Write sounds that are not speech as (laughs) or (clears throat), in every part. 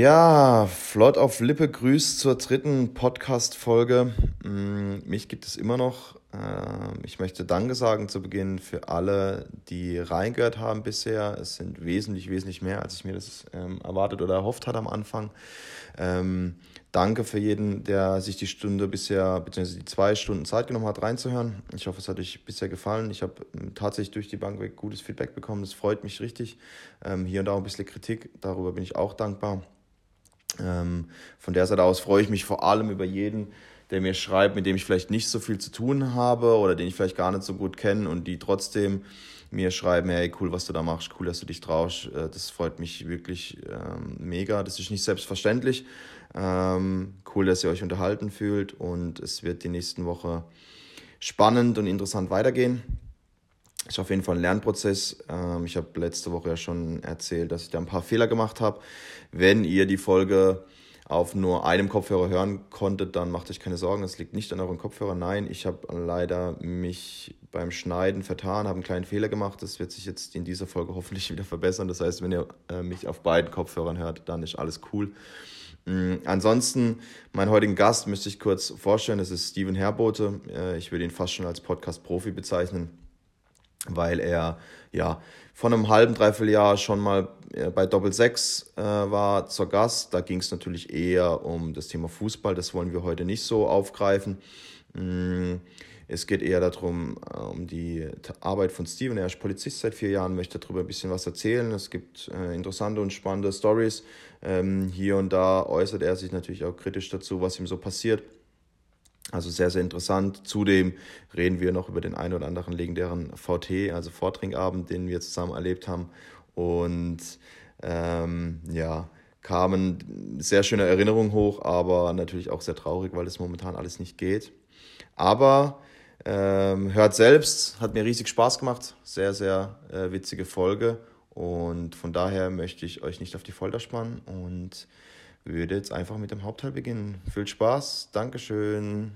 Ja, flott auf Lippe grüßt zur dritten Podcast-Folge. Mm, mich gibt es immer noch. Ähm, ich möchte Danke sagen zu Beginn für alle, die reingehört haben bisher. Es sind wesentlich, wesentlich mehr, als ich mir das ähm, erwartet oder erhofft hatte am Anfang. Ähm, danke für jeden, der sich die Stunde bisher, beziehungsweise die zwei Stunden Zeit genommen hat, reinzuhören. Ich hoffe, es hat euch bisher gefallen. Ich habe tatsächlich durch die Bank weg gutes Feedback bekommen. Das freut mich richtig. hier und da ein bisschen Kritik. Darüber bin ich auch dankbar. Von der Seite aus freue ich mich vor allem über jeden, der mir schreibt, mit dem ich vielleicht nicht so viel zu tun habe oder den ich vielleicht gar nicht so gut kenne und die trotzdem mir schreiben, hey, cool, was du da machst, cool, dass du dich traust. Äh, das freut mich wirklich ähm, mega. Das ist nicht selbstverständlich. Ähm, cool, dass ihr euch unterhalten fühlt und es wird die nächsten Woche spannend und interessant weitergehen. Ist auf jeden Fall ein Lernprozess. Ähm, ich habe letzte Woche ja schon erzählt, dass ich da ein paar Fehler gemacht habe. Wenn ihr die Folge auf nur einem Kopfhörer hören konntet, dann macht euch keine Sorgen, es liegt nicht an euren Kopfhörern. Nein, ich habe leider mich beim Schneiden vertan, habe einen kleinen Fehler gemacht. Das wird sich jetzt in dieser Folge (laughs) hoffentlich wieder verbessern. Das heißt, wenn ihr äh, mich auf beiden Kopfhörern hört, dann ist alles cool. Mhm. Ansonsten, meinen heutigen Gast müsste ich kurz vorstellen, das ist Steven Herbote. Äh, ich würde ihn fast schon als Podcast-Profi bezeichnen, weil er ja von einem halben, dreiviertel Jahr schon mal äh, bei Doppel 6 äh, war zur Gast. Da ging es natürlich eher um das Thema Fußball. Das wollen wir heute nicht so aufgreifen. Mm, es geht eher darum, äh, um die Arbeit von Steven. Er ist Polizist seit vier Jahren, möchte darüber ein bisschen was erzählen. Es gibt äh, interessante und spannende Stories. Ähm, hier und da äußert er sich natürlich auch kritisch dazu, was ihm so passiert. Also sehr, sehr interessant. Zudem reden wir noch über den einen oder anderen legendären VT, also Vortrinkabend, den wir zusammen erlebt haben. Und ähm, ja, kamen sehr schöne Erinnerungen hoch, aber natürlich auch sehr traurig, weil es momentan alles nicht geht. Aber ähm, hört selbst, hat mir riesig Spaß gemacht. Sehr, sehr äh, witzige Folge. Und von daher möchte ich euch nicht auf die Folter spannen und würde jetzt einfach mit dem Hauptteil beginnen. Viel Spaß, Dankeschön.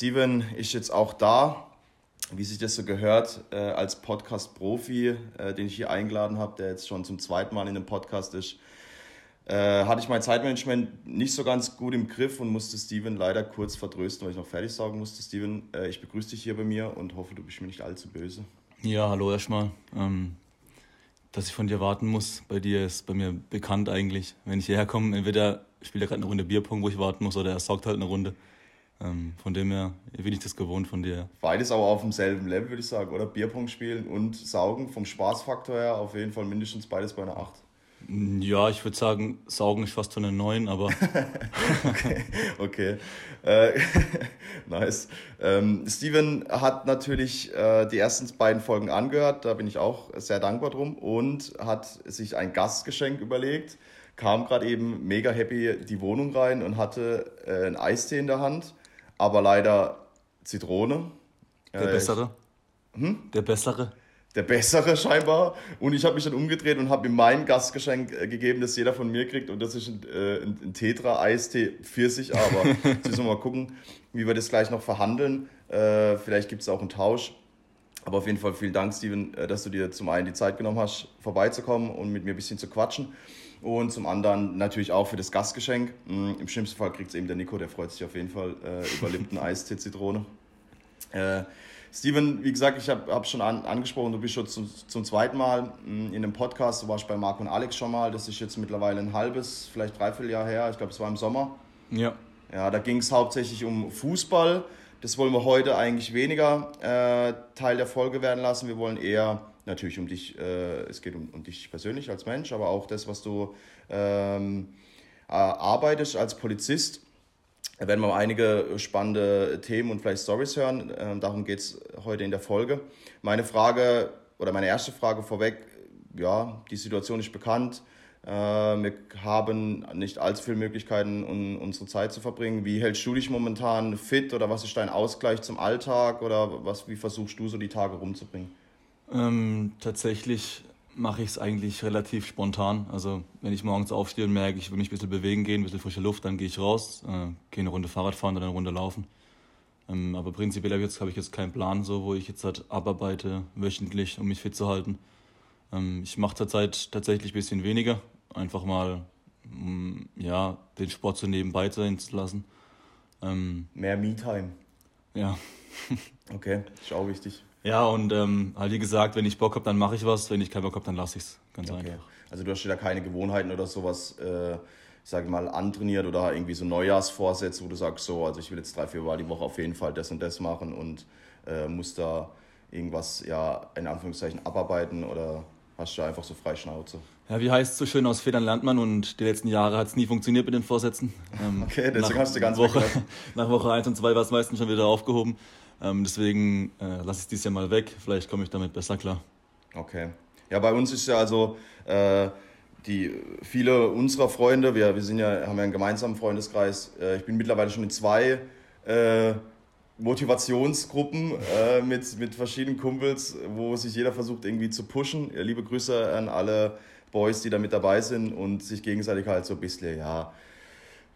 Steven ist jetzt auch da wie sich das so gehört, äh, als Podcast-Profi, äh, den ich hier eingeladen habe, der jetzt schon zum zweiten Mal in dem Podcast ist, äh, hatte ich mein Zeitmanagement nicht so ganz gut im Griff und musste Steven leider kurz vertrösten, weil ich noch fertig sagen musste. Steven, äh, ich begrüße dich hier bei mir und hoffe, du bist mir nicht allzu böse. Ja, hallo erstmal. Ähm, dass ich von dir warten muss, bei dir ist bei mir bekannt eigentlich. Wenn ich hierher komme, entweder spielt er gerade eine Runde Bierpong, wo ich warten muss, oder er saugt halt eine Runde. Ähm, von dem her bin ich das gewohnt von dir. Beides aber auf demselben Level, würde ich sagen, oder? Bierpong spielen und Saugen vom Spaßfaktor her auf jeden Fall mindestens beides bei einer 8. Ja, ich würde sagen, Saugen ist fast von einer 9, aber. (laughs) okay, okay. Äh, (laughs) nice. Ähm, Steven hat natürlich äh, die ersten beiden Folgen angehört, da bin ich auch sehr dankbar drum und hat sich ein Gastgeschenk überlegt, kam gerade eben mega happy die Wohnung rein und hatte äh, einen Eistee in der Hand aber leider Zitrone. Der äh, bessere? Hm? Der bessere? Der bessere scheinbar. Und ich habe mich dann umgedreht und habe ihm mein Gastgeschenk äh, gegeben, das jeder von mir kriegt. Und das ist ein, äh, ein Tetra-Eistee Pfirsich. Aber (laughs) jetzt müssen wir mal gucken, wie wir das gleich noch verhandeln. Äh, vielleicht gibt es auch einen Tausch. Aber auf jeden Fall vielen Dank, Steven, dass du dir zum einen die Zeit genommen hast, vorbeizukommen und mit mir ein bisschen zu quatschen. Und zum anderen natürlich auch für das Gastgeschenk. Mm, Im schlimmsten Fall kriegt es eben der Nico, der freut sich auf jeden Fall äh, über Lipton (laughs) Eistee Zitrone. Äh, Steven, wie gesagt, ich habe hab schon an, angesprochen, du bist schon zum, zum zweiten Mal mm, in einem Podcast. Du warst bei Marc und Alex schon mal. Das ist jetzt mittlerweile ein halbes, vielleicht dreiviertel Jahr her. Ich glaube, es war im Sommer. Ja. Ja, da ging es hauptsächlich um Fußball. Das wollen wir heute eigentlich weniger äh, Teil der Folge werden lassen. Wir wollen eher natürlich um dich, äh, es geht um, um dich persönlich als Mensch, aber auch das, was du ähm, arbeitest als Polizist. Da werden wir einige spannende Themen und vielleicht Stories hören. Ähm, darum geht es heute in der Folge. Meine Frage oder meine erste Frage vorweg, ja, die Situation ist bekannt. Äh, wir haben nicht allzu viele Möglichkeiten, um unsere Zeit zu verbringen. Wie hältst du dich momentan fit oder was ist dein Ausgleich zum Alltag oder was, wie versuchst du so die Tage rumzubringen? Ähm, tatsächlich mache ich es eigentlich relativ spontan. Also wenn ich morgens aufstehe und merke, ich will mich ein bisschen bewegen gehen, ein bisschen frische Luft, dann gehe ich raus, äh, gehe eine Runde Fahrrad fahren oder eine Runde laufen. Ähm, aber prinzipiell habe ich, jetzt, hab ich jetzt keinen Plan, so, wo ich jetzt halt abarbeite wöchentlich, um mich fit zu halten. Ähm, ich mache zurzeit tatsächlich ein bisschen weniger, einfach mal um ja, den Sport so nebenbei sein zu lassen. Ähm, Mehr Me-Time. Ja. okay, ist auch wichtig. Ja, und ähm, halt wie gesagt, wenn ich Bock habe, dann mache ich was. Wenn ich keinen Bock habe, dann lasse ich es. Ganz okay. einfach. Also du hast ja keine Gewohnheiten oder sowas, äh, ich sage mal, antrainiert oder irgendwie so Neujahrsvorsätze, wo du sagst, so, also ich will jetzt drei, vier Mal die Woche auf jeden Fall das und das machen und äh, muss da irgendwas, ja, in Anführungszeichen abarbeiten oder hast du einfach so frei Schnauze? Ja, wie heißt es so schön, aus Federn lernt man und die letzten Jahre hat es nie funktioniert mit den Vorsätzen. Ähm, (laughs) okay, deswegen hast du ganz Woche, (laughs) Nach Woche 1 und 2 war es meistens schon wieder aufgehoben. Ähm, deswegen äh, lasse ich es dieses Jahr mal weg. Vielleicht komme ich damit besser klar. Okay. Ja, bei uns ist ja also äh, die viele unserer Freunde, wir, wir sind ja, haben ja einen gemeinsamen Freundeskreis. Äh, ich bin mittlerweile schon in zwei äh, Motivationsgruppen äh, mit, mit verschiedenen Kumpels, wo sich jeder versucht irgendwie zu pushen. Ja, liebe Grüße an alle Boys, die da mit dabei sind und sich gegenseitig halt so ein bisschen, ja,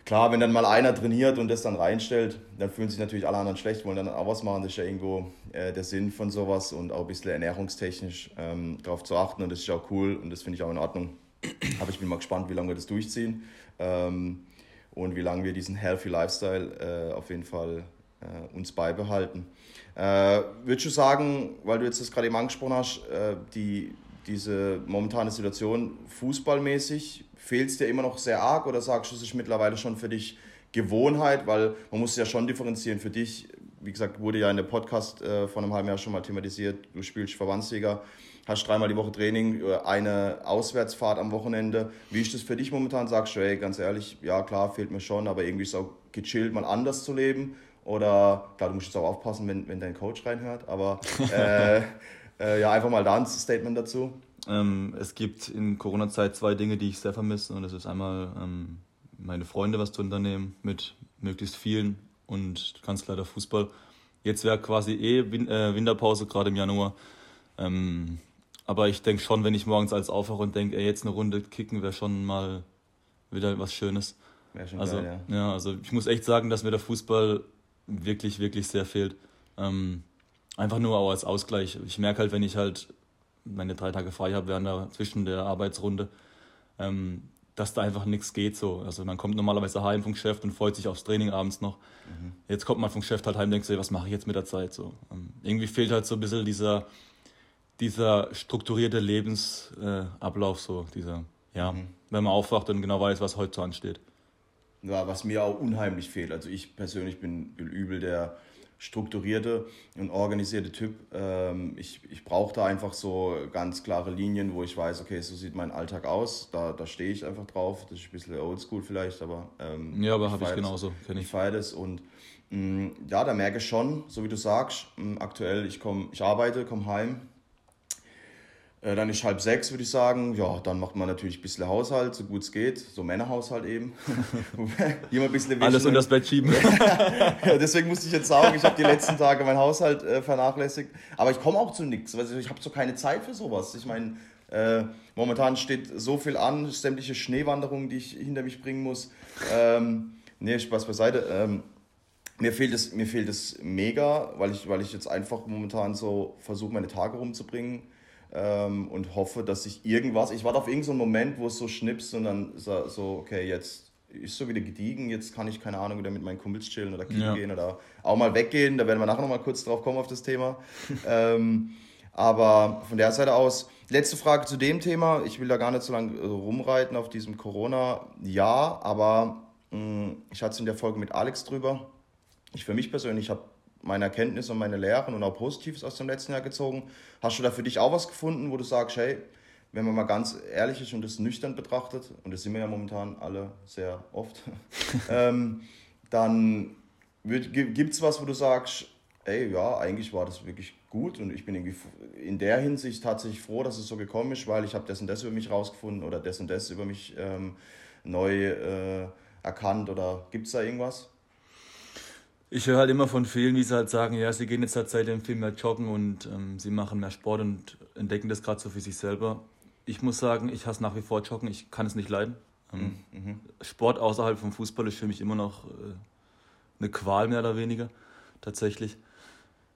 klar, wenn dann mal einer trainiert und das dann reinstellt, dann fühlen sich natürlich alle anderen schlecht, wollen dann auch was machen. Das ist ja irgendwo äh, der Sinn von sowas und auch ein bisschen ernährungstechnisch ähm, darauf zu achten und das ist auch cool und das finde ich auch in Ordnung. (clears throat) Aber ich bin mal gespannt, wie lange wir das durchziehen ähm, und wie lange wir diesen Healthy Lifestyle äh, auf jeden Fall äh, uns beibehalten. Äh, würdest du sagen, weil du jetzt das gerade eben angesprochen hast, äh, die, diese momentane Situation fußballmäßig, fehlt es dir immer noch sehr arg oder sagst du, es ist mittlerweile schon für dich Gewohnheit, weil man muss ja schon differenzieren für dich. Wie gesagt, wurde ja in der Podcast äh, vor einem halben Jahr schon mal thematisiert. Du spielst Verbandsliga, hast dreimal die Woche Training, äh, eine Auswärtsfahrt am Wochenende. Wie ist das für dich momentan? Sagst du, hey, ganz ehrlich, ja klar, fehlt mir schon, aber irgendwie ist es auch gechillt, mal anders zu leben. Oder, klar, du musst jetzt auch aufpassen, wenn, wenn dein Coach reinhört, aber (laughs) äh, äh, ja, einfach mal da ein Statement dazu. Ähm, es gibt in Corona-Zeit zwei Dinge, die ich sehr vermisse. Und das ist einmal ähm, meine Freunde was zu unternehmen mit möglichst vielen und ganz klar der Fußball. Jetzt wäre quasi eh Win äh, Winterpause, gerade im Januar. Ähm, aber ich denke schon, wenn ich morgens als aufwache und denke, jetzt eine Runde kicken, wäre schon mal wieder was Schönes. Wäre schon also, geil, ja. ja. Also ich muss echt sagen, dass mir der Fußball wirklich, wirklich sehr fehlt. Ähm, einfach nur auch als Ausgleich. Ich merke halt, wenn ich halt meine drei Tage frei habe während der, zwischen der Arbeitsrunde, ähm, dass da einfach nichts geht so. Also man kommt normalerweise heim vom Geschäft und freut sich aufs Training abends noch. Mhm. Jetzt kommt man vom Geschäft halt heim und denkt sich, was mache ich jetzt mit der Zeit so. Ähm, irgendwie fehlt halt so ein bisschen dieser, dieser strukturierte Lebensablauf äh, so, dieser, ja, mhm. wenn man aufwacht und genau weiß, was heute so ansteht. Ja, was mir auch unheimlich fehlt. Also ich persönlich bin übel der strukturierte und organisierte Typ. Ähm, ich ich brauche da einfach so ganz klare Linien, wo ich weiß, okay, so sieht mein Alltag aus. Da, da stehe ich einfach drauf. Das ist ein bisschen oldschool vielleicht, aber. Ähm, ja, aber habe ich genauso. Kenn ich feiere das und mh, mm, ja, da merke ich schon, so wie du sagst, mh, mm, aktuell, ich, komm, ich arbeite, komme heim, äh, dann ist halb sechs, würde ich sagen. Ja, dann macht man natürlich ein bisschen Haushalt, so gut es geht. So Männerhaushalt eben. (laughs) (laughs) Immer ein bisschen Alles unter das Bett schieben. (laughs) ja, deswegen musste ich jetzt sagen, ich habe die letzten Tage meinen Haushalt äh, vernachlässigt. Aber ich komme auch zu nichts. Also ich habe so keine Zeit für sowas. Ich meine, äh, momentan steht so viel an, sämtliche Schneewanderungen, die ich hinter mich bringen muss. Ähm, nee, Spaß beiseite. Ähm, mir fehlt es, mir fehlt es mega, weil ich, weil ich jetzt einfach momentan so versuche, meine Tage rumzubringen ähm, und hoffe, dass ich irgendwas, ich warte auf irgendeinen so Moment, wo es so schnipst und dann so, okay, jetzt ist so wieder gediegen, jetzt kann ich, keine Ahnung, wieder mit meinen Kumpels chillen oder kicken ja. gehen oder auch mal weggehen, da werden wir nachher nochmal kurz drauf kommen auf das Thema. (laughs) ähm, aber von der Seite aus, letzte Frage zu dem Thema, ich will da gar nicht so lange äh, rumreiten auf diesem Corona-Jahr, aber mh, mm, ich hatte es in der Folge mit Alex drüber. Ich für mich persönlich habe meine Erkenntnisse und meine Lehren und auch Positives aus dem letzten Jahr gezogen. Hast du da für dich auch was gefunden, wo du sagst, hey, wenn man mal ganz ehrlich ist und das nüchtern betrachtet, und das sind wir ja momentan alle sehr oft, (laughs) ähm, dann gibt es was, wo du sagst, ey, ja, eigentlich war das wirklich gut und ich bin irgendwie in der Hinsicht tatsächlich froh, dass es so gekommen ist, weil ich habe das und das über mich rausgefunden oder das und das über mich ähm, neu äh, erkannt oder gibt es da irgendwas? Ich höre halt immer von vielen, die halt sagen, ja, sie gehen jetzt halt seitdem viel mehr joggen und ähm, sie machen mehr Sport und entdecken das gerade so für sich selber. ich muss sagen, ich hasse nach wie vor Joggen, ich kann es nicht leiden. Ähm, mhm. Sport außerhalb vom Fußball ist für mich immer noch äh, eine Qual, mehr oder weniger, tatsächlich.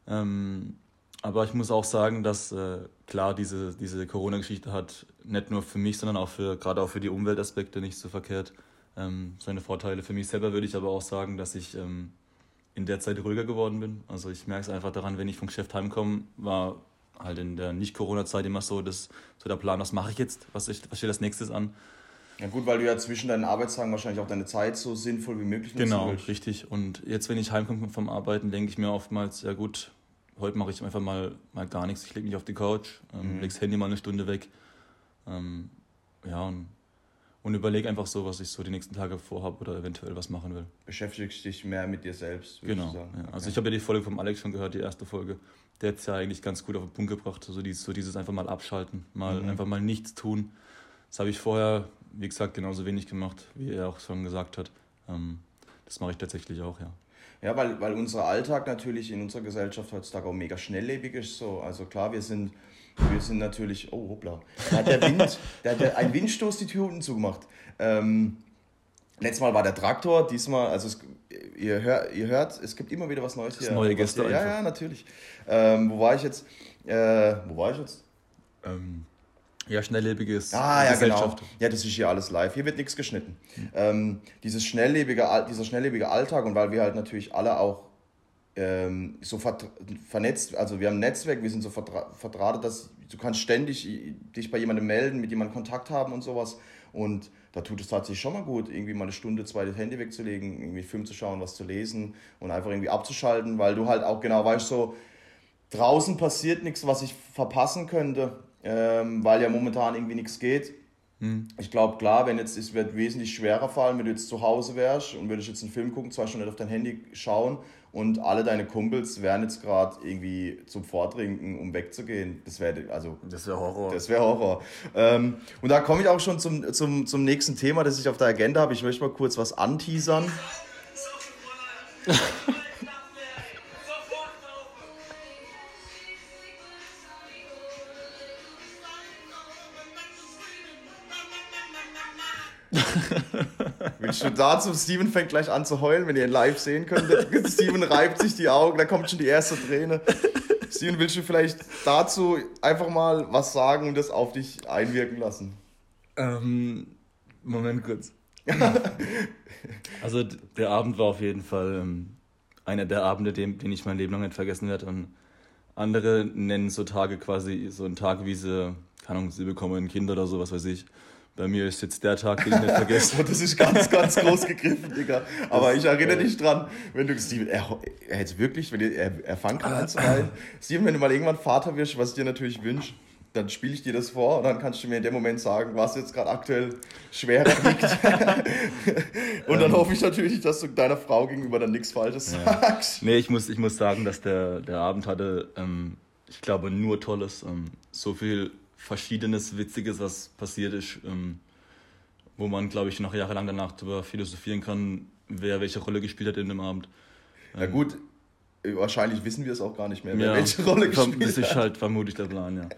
Ähm, aber ich muss auch sagen, dass äh, klar, diese, diese Corona-Geschichte hat nicht nur für mich, sondern auch für gerade auch für die Umweltaspekte nicht so verkehrt ähm, seine Vorteile. Für mich selber würde ich aber auch sagen, dass ich ähm, in der Zeit ruhiger geworden bin. Also ich merke es einfach daran, wenn ich vom Geschäft heimkomme, war halt in der Nicht-Corona-Zeit immer so, dass, so der Plan, was mache ich jetzt, was, ich, was steht als nächstes an. Ja gut, weil du ja zwischen deinen Arbeitstagen wahrscheinlich auch deine Zeit so sinnvoll wie möglich nutzt. Genau, richtig. Und jetzt, wenn ich heimkomme vom Arbeiten, denke ich mir oftmals, ja gut, heute mache ich einfach mal, mal gar nichts. Ich lege mich auf die Couch, ähm, mhm. lege das Handy mal eine Stunde weg. Ähm, ja, und, und überlege einfach so, was ich so die nächsten Tage vorhabe oder eventuell was machen will. Beschäftigst dich mehr mit dir selbst, würde genau, ich sagen. Ja. Also okay. ich habe ja die Folge vom Alex schon gehört, die erste Folge. Der hat es ja eigentlich ganz gut auf den Punkt gebracht. So dieses, so dieses einfach mal abschalten, mal mhm. einfach mal nichts tun. Das habe ich vorher, wie gesagt, genauso wenig gemacht, wie er auch schon gesagt hat. Ähm, das mache ich tatsächlich auch, ja. Ja, weil, weil unser Alltag natürlich in unserer Gesellschaft heutzutage auch mega schnelllebig ist. So. Also klar, wir sind, wir sind natürlich. Oh, hoppla. Da hat der Wind, (laughs) da hat der, ein Windstoß die Tür unten zugemacht. Ähm, letztes Mal war der Traktor, diesmal, also es, ihr, hör, ihr hört, es gibt immer wieder was Neues hier. Neue Gäste. Ja, ja, natürlich. Ähm, wo war ich jetzt? Äh, wo war ich jetzt? Ähm, ja, schnelllebiges ah, ja, Genau. Ja, das ist hier alles live. Hier wird nichts geschnitten. Mhm. Ähm, dieses schnelllebige, dieser schnelllebige Alltag und weil wir halt natürlich alle auch ähm, so vernetzt, also wir haben ein Netzwerk, wir sind so verdrahtet, dass du kannst ständig dich bei jemandem melden, mit jemandem Kontakt haben und sowas. Und da tut es tatsächlich schon mal gut, irgendwie mal eine Stunde, zwei das Handy wegzulegen, irgendwie Film zu schauen, was zu lesen und einfach irgendwie abzuschalten, weil du halt auch genau weißt, so draußen passiert nichts, was ich verpassen könnte ähm, weil ja momentan irgendwie nichts geht. Hm. Ich glaube, klar, wenn jetzt, es wird wesentlich schwerer fallen, wenn du jetzt zu Hause wärst und würdest jetzt einen Film gucken, zwei Stunden auf dein Handy schauen und alle deine Kumpels wären jetzt gerade irgendwie zum Vortrinken, um wegzugehen. Das wäre also. Das wäre Horror. Das wäre Horror. Ähm, und da komme ich auch schon zum, zum, zum nächsten Thema, das ich auf der Agenda habe. Ich möchte mal kurz was anteasern. (laughs) (laughs) (laughs) Willst du dazu? Steven fängt gleich an zu heulen, wenn ihr ihn live sehen könntet. (laughs) Steven reibt sich die Augen, da kommt schon die erste Träne. Steven, willst du vielleicht dazu einfach mal was sagen und das auf dich einwirken lassen? Ähm, Moment kurz. (laughs) also der Abend war auf jeden Fall ähm, einer der Abende, den, den ich mein Leben lang nicht vergessen werde. Und andere nennen so Tage quasi so einen Tag, wie sie, keine Ahnung, sie bekommen ein Kind oder so, was weiß ich. Bei mir ist jetzt der Tag, den ich nicht vergesse. (laughs) das ist ganz, ganz groß gegriffen, Digga. Aber ich erinnere dich dran, wenn du, Steven, er, er hätte wirklich, wenn er, er fangen kann anzuhalten. Steven, wenn du mal irgendwann Vater wirst, was ich dir natürlich wünsche, dann spiele ich dir das vor und dann kannst du mir in dem Moment sagen, was jetzt gerade aktuell schwerer liegt. (laughs) und dann ähm, hoffe ich natürlich, dass du deiner Frau gegenüber dann nichts Falsches ja. sagst. Nee, ich muss, ich muss sagen, dass der, der Abend hatte, ähm, ich glaube, nur Tolles. Ähm, so viel Verschiedenes, Witziges, was passiert ist, ähm, wo man, glaube ich, noch jahrelang danach darüber philosophieren kann, wer welche Rolle gespielt hat in dem Abend. Na ähm, gut, wahrscheinlich wissen wir es auch gar nicht mehr, wer ja, welche Rolle gespielt hat. Das ist halt vermutlich der Plan, ja.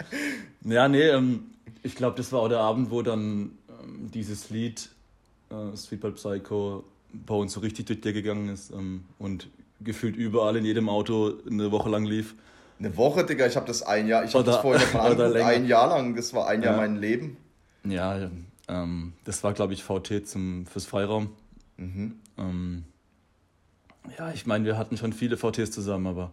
ja, nee, ähm, ich glaube, das war auch der Abend, wo dann ähm, dieses Lied äh, Streetball Psycho bei uns so richtig durch dir gegangen ist ähm, und gefühlt überall in jedem Auto eine Woche lang lief. Eine Woche, Digga, ich habe das ein Jahr, ich habe das vorher noch mal (laughs) angeguckt, ein Jahr lang, das war ein Jahr ja. mein Leben. Ja, ähm, das war, glaube ich, VT zum, fürs Freiraum. Mhm. Ähm, ja, ich meine, wir hatten schon viele VTs zusammen, aber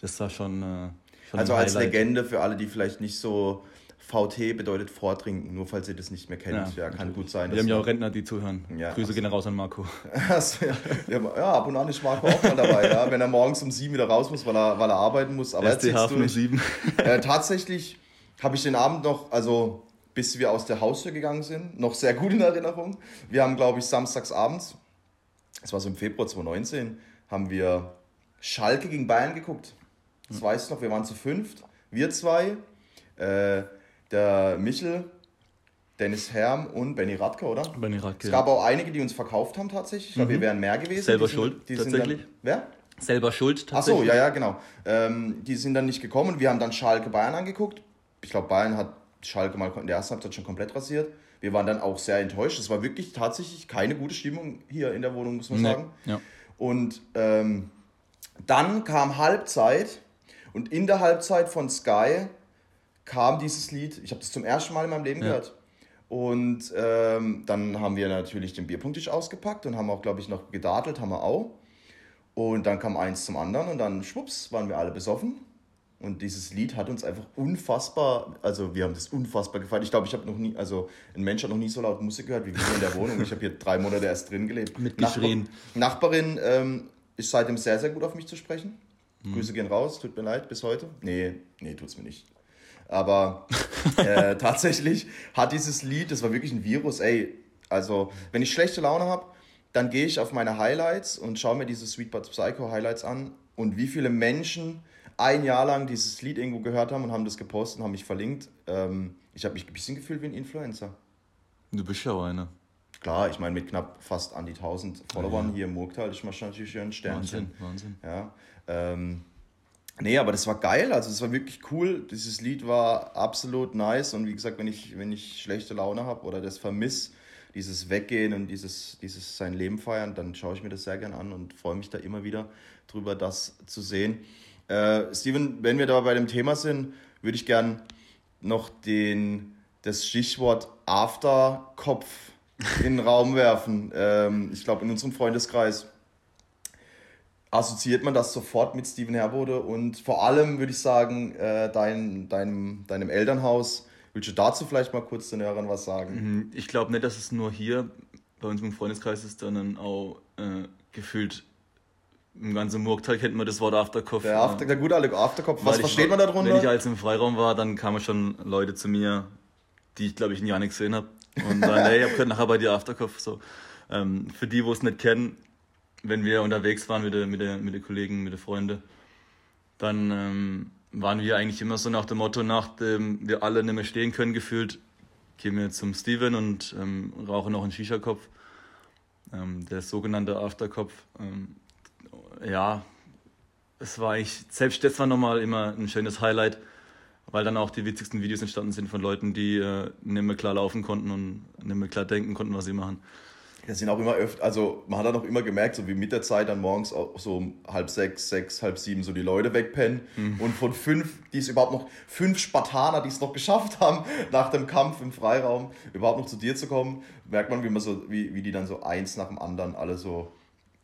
das war schon. Äh, schon also als Legende für alle, die vielleicht nicht so VT bedeutet vortrinken, nur falls ihr das nicht mehr kennt. Ja, ja kann gut sein. Wir haben ja auch Rentner, die zuhören. Ja, Grüße gehen raus an Marco. (laughs) Also, ja, ja, ab und an ist Marco auch mal dabei, ja, wenn er morgens um sieben wieder raus muss, weil er, weil er arbeiten muss. Aber SDH um sieben. Äh, tatsächlich habe ich den Abend noch, also bis wir aus der Haustür gegangen sind, noch sehr gut in Erinnerung. Wir haben, glaube ich, samstags abends, das war so im Februar 2019, haben wir Schalke gegen Bayern geguckt. Das hm. weißt du noch, wir waren zu fünft. Wir zwei, äh, der Michel, Dennis Herm und Benny Radke, oder? Benny Radke. Es gab auch einige, die uns verkauft haben tatsächlich. Ich glaube, mhm. wir wären mehr gewesen. Selber die schuld, sind, tatsächlich. Dann, wer? Selber schuld, tatsächlich. Ach so, ja, ja, genau. Ähm, die sind dann nicht gekommen. Wir haben dann Schalke Bayern angeguckt. Ich glaube, Bayern hat Schalke mal in der ersten Halbzeit schon komplett rasiert. Wir waren dann auch sehr enttäuscht. Es war wirklich tatsächlich keine gute Stimmung hier in der Wohnung, muss man nee. sagen. Ja. Und ähm, dann kam Halbzeit und in der Halbzeit von Sky kam dieses Lied. Ich habe das zum ersten Mal in meinem Leben ja. gehört. Und ähm, dann haben wir natürlich den Bierpunkttisch ausgepackt und haben auch, glaube ich, noch gedartelt, haben wir auch. Und dann kam eins zum anderen und dann schwupps, waren wir alle besoffen. Und dieses Lied hat uns einfach unfassbar, also wir haben das unfassbar gefallen. Ich glaube, ich habe noch nie, also ein Mensch hat noch nie so laut Musik gehört wie wir in der Wohnung. Ich habe hier drei Monate erst drin gelebt. Mitgeschrien. Nachbar, Nachbarin ähm, ist seitdem sehr, sehr gut auf mich zu sprechen. Mhm. Grüße gehen raus, tut mir leid, bis heute. Nee, nee, tut's mir nicht. Aber äh, (laughs) tatsächlich hat dieses Lied, das war wirklich ein Virus, ey. Also, wenn ich schlechte Laune habe, dann gehe ich auf meine Highlights und schaue mir diese Sweet But Psycho Highlights an und wie viele Menschen ein Jahr lang dieses Lied irgendwo gehört haben und haben das gepostet und haben mich verlinkt. Ähm, ich habe mich ein bisschen gefühlt wie ein Influencer. Du bist ja auch einer. Klar, ich meine, mit knapp fast an die 1000 Followern ja. hier im Murgtal ist man natürlich ein Sternchen. Wahnsinn, Wahnsinn. Ja, ähm, nee, aber das war geil, also das war wirklich cool. Dieses Lied war absolut nice und wie gesagt, wenn ich, wenn ich schlechte Laune habe oder das vermisse, dieses Weggehen und dieses, dieses sein Leben feiern, dann schaue ich mir das sehr gern an und freue mich da immer wieder drüber, das zu sehen. Äh, Steven, wenn wir da bei dem Thema sind, würde ich gern noch den, das Stichwort Afterkopf in den Raum werfen. Ähm, ich glaube, in unserem Freundeskreis assoziiert man das sofort mit Steven Herbode und vor allem würde ich sagen, äh, dein, deinem, deinem Elternhaus. Willst du dazu vielleicht mal kurz den Hörern was sagen? Mhm. Ich glaube nicht, dass es nur hier bei uns im Freundeskreis ist, sondern auch äh, gefühlt im ganzen Murktal kennt man das Wort Afterkopf. Der, After, der gute alte Afterkopf, was versteht man darunter? Wenn ich als im Freiraum war, dann kamen schon Leute zu mir, die ich glaube ich nie nicht gesehen habe. Und dann, hey, ich habe nachher bei dir Afterkopf. So. Ähm, für die, wo es nicht kennen, wenn wir unterwegs waren mit den mit der, mit der Kollegen, mit den Freunden, dann ähm, waren wir eigentlich immer so nach dem Motto, nachdem wir alle nicht mehr stehen können, gefühlt, gehen wir zum Steven und ähm, rauchen noch einen Shisha-Kopf. Ähm, der sogenannte Afterkopf. Ähm, ja, es war eigentlich, selbst das war nochmal immer ein schönes Highlight, weil dann auch die witzigsten Videos entstanden sind von Leuten, die äh, nicht mehr klar laufen konnten und nicht mehr klar denken konnten, was sie machen. Das sind auch immer öfter, also man hat dann auch immer gemerkt, so wie mit der Zeit dann morgens auch so um halb sechs, sechs, halb sieben so die Leute wegpennen. Mhm. Und von fünf, die es überhaupt noch, fünf Spartaner, die es noch geschafft haben, (laughs) nach dem Kampf im Freiraum überhaupt noch zu dir zu kommen, merkt man, wie man so, wie, wie die dann so eins nach dem anderen alle so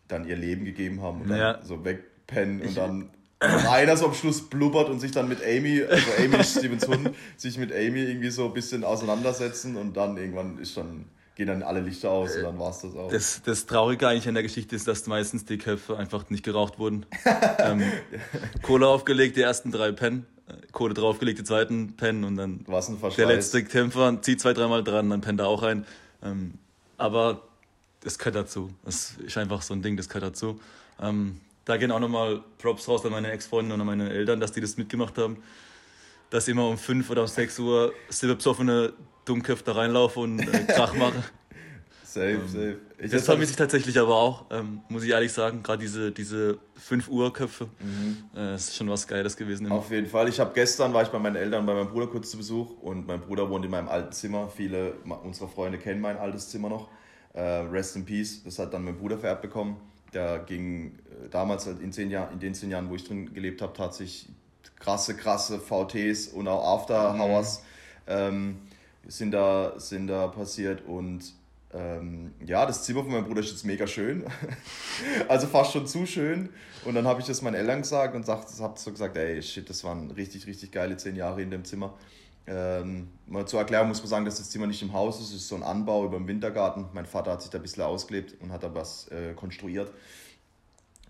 dann ihr Leben gegeben haben und dann ja. so wegpennen und dann einer so am Schluss blubbert und sich dann mit Amy, also Amy Stevens Hund, (laughs) sich mit Amy irgendwie so ein bisschen auseinandersetzen und dann irgendwann ist dann, gehen dann alle Lichter aus und dann war es das auch. Das, das Traurige eigentlich in der Geschichte ist, dass meistens die Köpfe einfach nicht geraucht wurden. (laughs) ähm, Kohle aufgelegt, die ersten drei pennen. Äh, Kohle draufgelegt, die zweiten pennen und dann der letzte Kämpfer zieht zwei, dreimal dran, dann pennt er auch ein. Ähm, aber das gehört dazu. Das ist einfach so ein Ding, das gehört dazu. Ähm, da gehen auch nochmal Props raus an meine Ex-Freunde und an meine Eltern, dass die das mitgemacht haben. Dass immer um 5 oder um 6 Uhr silberbesoffene Dummköpfe da reinlaufen und äh, Krach machen. (laughs) safe, ähm, safe. Ich das vermisse ich tatsächlich aber auch, ähm, muss ich ehrlich sagen. Gerade diese, diese 5 Uhr Köpfe, mhm. äh, ist schon was Geiles gewesen. Immer. Auf jeden Fall. Ich habe gestern, war ich bei meinen Eltern, bei meinem Bruder kurz zu Besuch und mein Bruder wohnt in meinem alten Zimmer. Viele unserer Freunde kennen mein altes Zimmer noch. Äh, Rest in Peace, das hat dann mein Bruder vererbt bekommen. Der ging äh, damals halt in, zehn Jahr, in den zehn Jahren, wo ich drin gelebt habe, tatsächlich krasse, krasse VTs und auch After Hours mhm. ähm, sind, da, sind da passiert und ähm, ja, das Zimmer von meinem Bruder ist jetzt mega schön. (laughs) also fast schon zu schön. Und dann habe ich das meinen Eltern gesagt und habe so gesagt, ey, shit, das waren richtig, richtig geile zehn Jahre in dem Zimmer. Ähm, mal zur Erklärung muss man sagen, dass das Zimmer nicht im Haus ist, es ist so ein Anbau über dem Wintergarten. Mein Vater hat sich da ein bisschen ausgelebt und hat da was äh, konstruiert.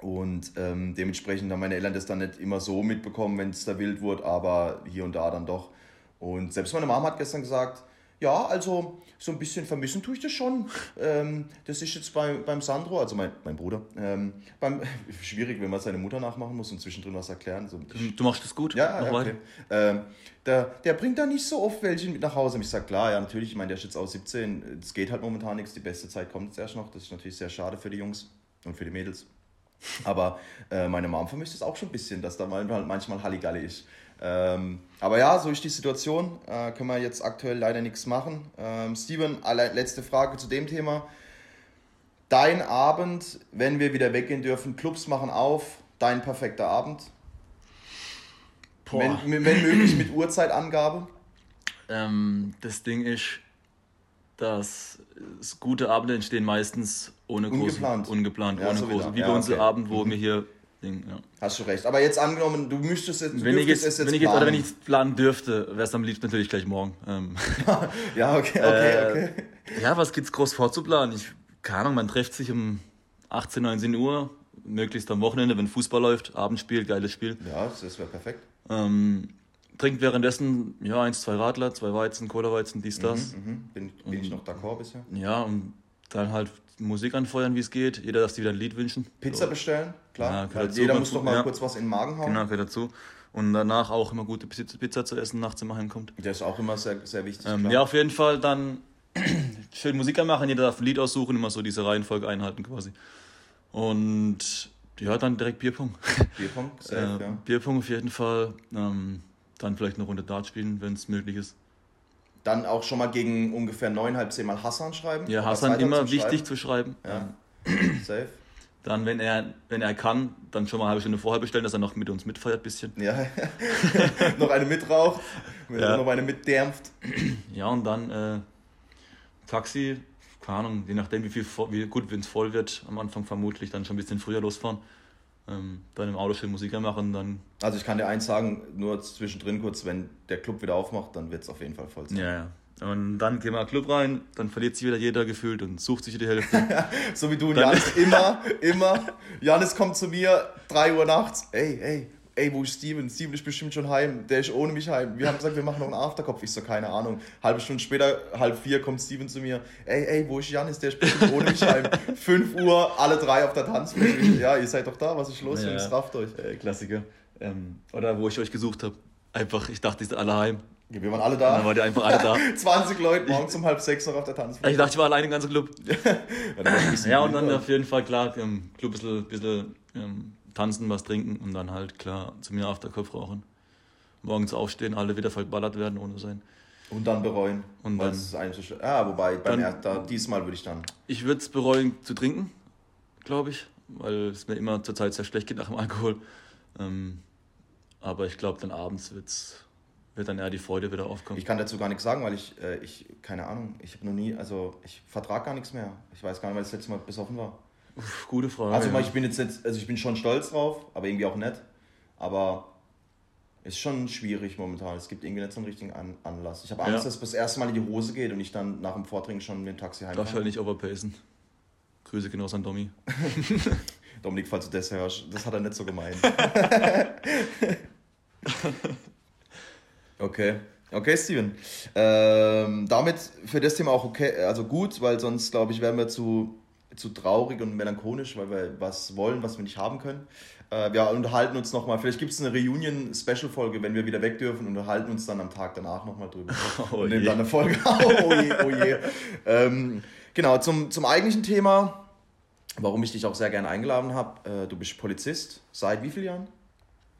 Und ähm, dementsprechend haben meine Eltern das dann nicht immer so mitbekommen, wenn es da wild wurde, aber hier und da dann doch. Und selbst meine Mama hat gestern gesagt, ja, also so ein bisschen vermissen tue ich das schon. Ähm, das ist jetzt bei, beim Sandro, also mein, mein Bruder, ähm, beim, (laughs) schwierig, wenn man seine Mutter nachmachen muss und zwischendrin was erklären. So, ich, du machst das gut? Ja, ja okay. ähm, der, der bringt da nicht so oft welche mit nach Hause. Und ich sage, klar, ja, natürlich, ich meine, der ist jetzt aus 17, es geht halt momentan nichts, die beste Zeit kommt jetzt erst noch. Das ist natürlich sehr schade für die Jungs und für die Mädels. Aber äh, meine Mom vermisst es auch schon ein bisschen, dass da halt manchmal Halligalli ist. Ähm, aber ja, so ist die Situation. Äh, können wir jetzt aktuell leider nichts machen. Ähm, Steven, letzte Frage zu dem Thema. Dein Abend, wenn wir wieder weggehen dürfen, Clubs machen auf, dein perfekter Abend? Wenn, wenn, möglich mit Uhrzeitangabe? Ähm, das Ding ist, dass gute Abende entstehen meistens ohne großen, ungeplant, ungeplant ja, ohne so großen, wie ja, bei uns okay. Abend, wo mhm. wir hier Ding, ja. Hast du recht. Aber jetzt angenommen, du müsstest jetzt, wenn ich jetzt, es jetzt wenn ich jetzt, oder wenn ich planen dürfte, wäre es am liebsten natürlich gleich morgen. Ähm, (laughs) ja, okay, okay, äh, okay. Ja, was gibt's groß vorzuplanen? Ich, keine Ahnung, man trifft sich um 18, 19 Uhr, möglichst am Wochenende, wenn Fußball läuft, Abendspiel, geiles Spiel. Ja, das wäre perfekt. Ähm, trinkt währenddessen, ja, eins, zwei Radler, zwei Weizen, Cola-Weizen, dies, das. Mhm, mhm. Bin, bin und, ich noch d'accord bisher? Ja, und dann halt Musik anfeuern, wie es geht. Jeder darf sich wieder ein Lied wünschen. Pizza so. bestellen, klar. Ja, jeder muss doch mal ja. kurz was in den Magen hauen. Genau, gehört dazu. Und danach auch immer gute Pizza zu essen, nachts immer heimkommt. Der ist auch immer sehr, sehr wichtig. Ähm, ja, auf jeden Fall dann (clears throat) schön Musik anmachen, jeder darf ein Lied aussuchen, immer so diese Reihenfolge einhalten quasi. Und ja, dann direkt Bierpong. Bierpong, safe, (laughs) äh, ja. Bierpong auf jeden Fall. Ähm, dann vielleicht eine Runde Dart spielen, wenn es möglich ist. Dann auch schon mal gegen ungefähr neuneinhalb, zehnmal Hassan schreiben. Ja, Hassan immer wichtig zu schreiben. Ja. (clears throat) Safe. Dann, wenn er, wenn er kann, dann schon mal eine halbe Stunde vorher bestellen, dass er noch mit uns mitfeiert ein bisschen. Ja, (laughs) noch eine mitraucht, ja. noch eine mitdämpft. (clears throat) Ja, und dann äh, Taxi, keine Ahnung, je nachdem, wie, viel, wie gut, wenn es voll wird, am Anfang vermutlich dann schon ein bisschen früher losfahren. Ähm, dann im Auto schön Musik machen, dann. Also ich kann dir eins sagen, nur zwischendrin kurz, wenn der Club wieder aufmacht, dann wird es auf jeden Fall voll sein. Ja, ja. Und dann gehen wir in den Club rein, dann verliert sich wieder jeder gefühlt und sucht sich die Hälfte. (laughs) so wie du und Janis immer, immer. Janis kommt zu mir, 3 Uhr nachts, ey, ey, ey, wo ist Steven? Steven ist bestimmt schon heim, der ist ohne mich heim. Wir haben gesagt, wir machen noch einen Afterkopf. Ich so, keine Ahnung. Halbe Stunde später, halb vier, kommt Steven zu mir, ey, ey, wo ist Janis? Der ist bestimmt ohne mich heim. (laughs) 5 Uhr, alle drei auf der Tanzfläche. Ja, ihr seid doch da, was ist los, ja, Jungs? Rafft euch. Äh, Klassiker. Ähm, oder wo ich euch gesucht habe. Einfach, ich dachte, die sind alle heim. Ja, wir waren alle da. Dann waren die einfach alle da. (laughs) 20 Leute morgens um halb sechs noch auf der Tanzfläche. Ich dachte, ich war allein im ganzen Club. (laughs) ja, ja und dann auf jeden Fall, klar, im Club ein bisschen, bisschen ähm, tanzen, was trinken und dann halt klar zu mir auf der Kopf rauchen. Morgens aufstehen, alle wieder verballert werden ohne sein. Und dann bereuen. Und dann. Es eigentlich so ah, wobei, beim dann, da, diesmal würde ich dann. Ich würde es bereuen zu trinken, glaube ich, weil es mir immer zur Zeit sehr schlecht geht nach dem Alkohol. Ähm, aber ich glaube, dann abends wird's, wird dann eher die Freude wieder aufkommen. Ich kann dazu gar nichts sagen, weil ich, äh, ich keine Ahnung, ich habe noch nie, also ich vertrage gar nichts mehr. Ich weiß gar nicht, weil das letzte Mal besoffen war. Uff, gute Frage. Also ich bin jetzt, jetzt, also ich bin schon stolz drauf, aber irgendwie auch nett. Aber ist schon schwierig momentan. Es gibt irgendwie nicht so einen richtigen An Anlass. Ich habe Angst, ja. dass es das erste Mal in die Hose geht und ich dann nach dem Vortrinken schon mit dem Taxi heim Darf halt nicht overpacen. Grüße genauso an Domi. (laughs) Dominik, falls du das hörst, das hat er nicht so gemeint. (laughs) okay. Okay, Steven. Ähm, damit für das Thema auch okay, also gut, weil sonst glaube ich, wären wir zu zu traurig und melancholisch, weil wir was wollen, was wir nicht haben können. Äh, wir unterhalten uns nochmal, vielleicht gibt es eine Reunion-Special-Folge, wenn wir wieder weg dürfen und unterhalten uns dann am Tag danach nochmal drüber. (laughs) Oh und nehmen dann eine Folge (laughs) Oh je, oh je. ähm, genau, zum, zum eigentlichen Thema, warum ich dich auch sehr gerne eingeladen habe. Äh, du bist Polizist. Seit wie vielen Jahren?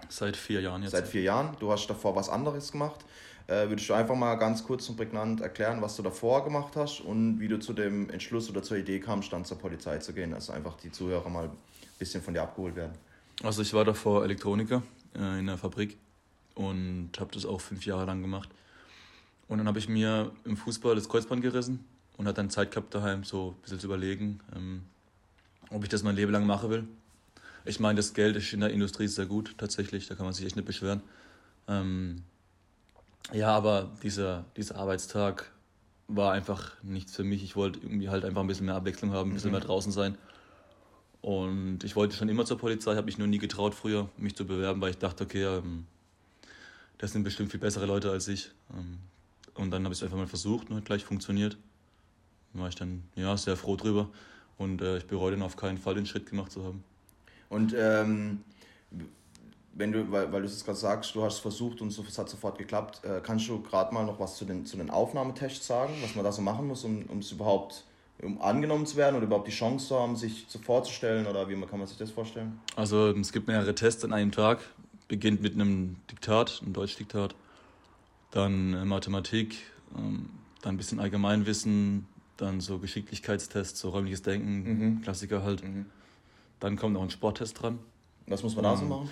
Seit vier Jahren jetzt. Seit vier Jahren. Du hast davor was anderes gemacht. Äh, würdest du einfach mal ganz kurz und prägnant erklären, was du davor gemacht hast und wie du zu dem Entschluss oder zur Idee kamst, dann zur Polizei zu gehen, dass einfach die Zuhörer mal ein bisschen von dir abgeholt werden? Also ich war davor Elektroniker äh, in der Fabrik und habe das auch fünf Jahre lang gemacht. Und dann habe ich mir im Fußball das Kreuzband gerissen und hatte dann Zeit gehabt daheim, so ein bisschen zu überlegen, ähm, ob ich das mein Leben lang machen will. Ich meine, das Geld ist in der Industrie sehr gut, tatsächlich, da kann man sich echt nicht beschweren. Ähm, ja, aber dieser, dieser Arbeitstag war einfach nichts für mich. Ich wollte irgendwie halt einfach ein bisschen mehr Abwechslung haben, ein bisschen mhm. mehr draußen sein. Und ich wollte schon immer zur Polizei, habe mich nur nie getraut, früher mich zu bewerben, weil ich dachte, okay, ähm, das sind bestimmt viel bessere Leute als ich. Ähm, und dann habe ich es einfach mal versucht und hat gleich funktioniert. Da war ich dann ja, sehr froh drüber. Und äh, ich bereue dann auf keinen Fall den Schritt gemacht zu haben. Und ähm, wenn du, weil, weil du es gerade sagst, du hast es versucht und es hat sofort geklappt, äh, kannst du gerade mal noch was zu den, zu den Aufnahmetests sagen, was man da so machen muss, um, es überhaupt um angenommen zu werden oder überhaupt die Chance zu haben, sich zu vorzustellen oder wie kann man sich das vorstellen? Also es gibt mehrere Tests an einem Tag, beginnt mit einem Diktat, einem Deutschdiktat, dann äh, Mathematik, ähm, dann ein bisschen Allgemeinwissen, dann so Geschicklichkeitstests, so räumliches Denken, mhm. Klassiker halt. Mhm. Dann kommt noch ein Sporttest dran. Was muss man da so ähm, machen?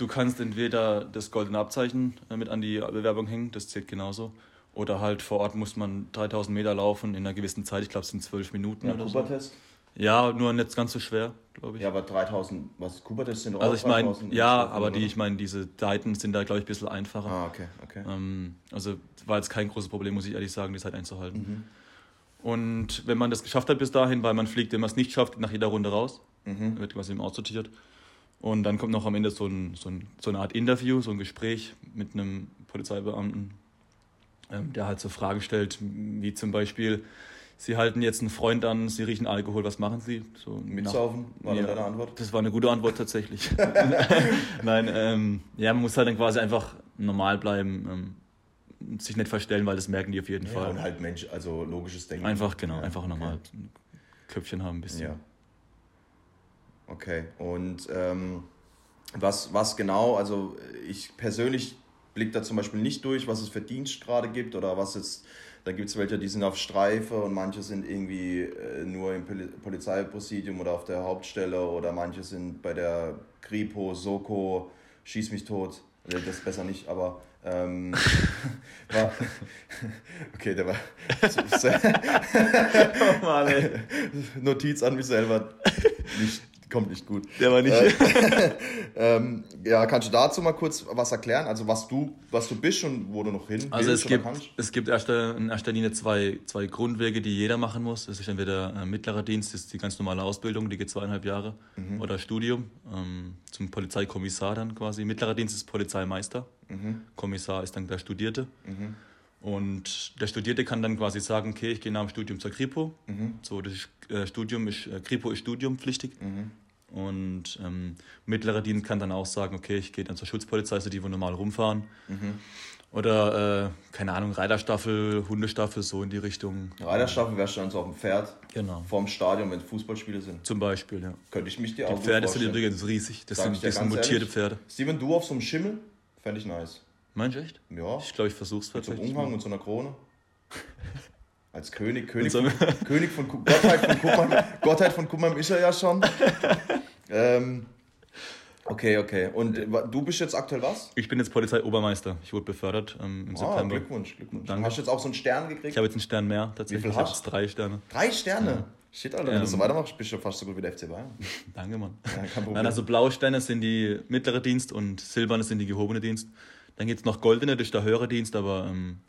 Du kannst entweder das goldene Abzeichen äh, mit an die Bewerbung hängen, das zählt genauso. Oder halt vor Ort muss man 3000 Meter laufen in einer gewissen Zeit, ich glaube es sind zwölf Minuten ja, oder? So. Ja, nur nicht ganz so schwer, glaube ich. Ja, aber 3000, was Cooper-Tests sind auch Also ich meine, ja, aber die, ich meine, diese Daten sind da, glaube ich, ein bisschen einfacher. Ah, okay, okay. Ähm, also war jetzt kein großes Problem, muss ich ehrlich sagen, die Zeit einzuhalten. Mhm. Und wenn man das geschafft hat bis dahin, weil man fliegt, wenn man es nicht schafft, nach jeder Runde raus, mhm. wird quasi aussortiert. Und dann kommt noch am Ende so, ein, so, ein, so eine Art Interview, so ein Gespräch mit einem Polizeibeamten, ähm, der halt so Fragen stellt, wie zum Beispiel, Sie halten jetzt einen Freund an, Sie riechen Alkohol, was machen Sie? So Mitsaufen, war ja, deine Antwort? Das war eine gute Antwort tatsächlich. (laughs) (laughs) Nein, ähm, ja, man muss halt dann quasi einfach normal bleiben, ähm, sich nicht verstellen, weil das merken die auf jeden ja, Fall. Und halt Mensch, also logisches Denken. Einfach, genau, ja, einfach normal okay. Köpfchen haben ein bisschen. Ja. Okay, und ähm, was, was genau, also ich persönlich blicke da zum Beispiel nicht durch, was es für Dienstgrade gibt oder was jetzt, da gibt es welche, die sind auf Streife und manche sind irgendwie äh, nur im Polizeipräsidium oder auf der Hauptstelle oder manche sind bei der Kripo, Soko, Schieß mich tot, das ist besser nicht, aber ähm, (laughs) war, (laughs) okay, der war. (laughs) oh Mann, Notiz an mich selber. Nicht kommt nicht gut. Der war nicht. Äh, (laughs) ähm, ja, kannst du dazu mal kurz was erklären? Also was du, was du bist und wo du noch hin Also es gibt, es gibt erster, in erster Linie zwei, zwei Grundwege, die jeder machen muss. Das ist entweder äh, mittlerer Dienst, das ist die ganz normale Ausbildung, die geht zweieinhalb Jahre, mhm. oder Studium ähm, zum Polizeikommissar dann quasi. Mittlerer Dienst ist Polizeimeister, mhm. Kommissar ist dann der Studierte. Mhm. Und der Studierte kann dann quasi sagen, okay, ich gehe nach dem Studium zur Kripo. Mhm. So, das äh, Studium ist, äh, Kripo ist studiumpflichtig. Mhm. Und ähm, mittlerer Dienst kann dann auch sagen, okay, ich gehe dann zur Schutzpolizei, also die, wo normal rumfahren. Mhm. Oder, äh, keine Ahnung, Reiterstaffel, Hundestaffel, so in die Richtung. Reiterstaffel wärst du dann so auf dem Pferd. Genau. Vorm Stadion, wenn Fußballspiele sind. Zum Beispiel, ja. Könnte ich mich dir die auch Die Pferde sind übrigens riesig. Das Sag sind, das sind mutierte ehrlich, Pferde. Steven, du auf so einem Schimmel? Fände ich nice. Meinst du echt? Ja. Ich glaube, ich versuch's tatsächlich. Mit so einem Umhang und so einer Krone. (laughs) Als König, König, von, König von Gottheit von Kuppmann. (laughs) Gottheit von Kuppmann ist er ja schon. Ähm, okay, okay. Und du bist jetzt aktuell was? Ich bin jetzt Polizeiobermeister. Ich wurde befördert ähm, im ah, September. Glückwunsch, Glückwunsch. Danke. Hast du jetzt auch so einen Stern gekriegt? Ich habe jetzt einen Stern mehr tatsächlich. Wie viel hast du? Drei Sterne. Drei Sterne? Ja. Shit, Alter, wenn ähm, du so weitermachst, bist du fast so gut wie der FC Bayern. (laughs) Danke, Mann. Ja, kein Problem. Nein, also blaue Sterne sind die mittlere Dienst und silberne sind die gehobene Dienst. Dann gibt es noch goldene, das ist der höhere Dienst, aber ähm,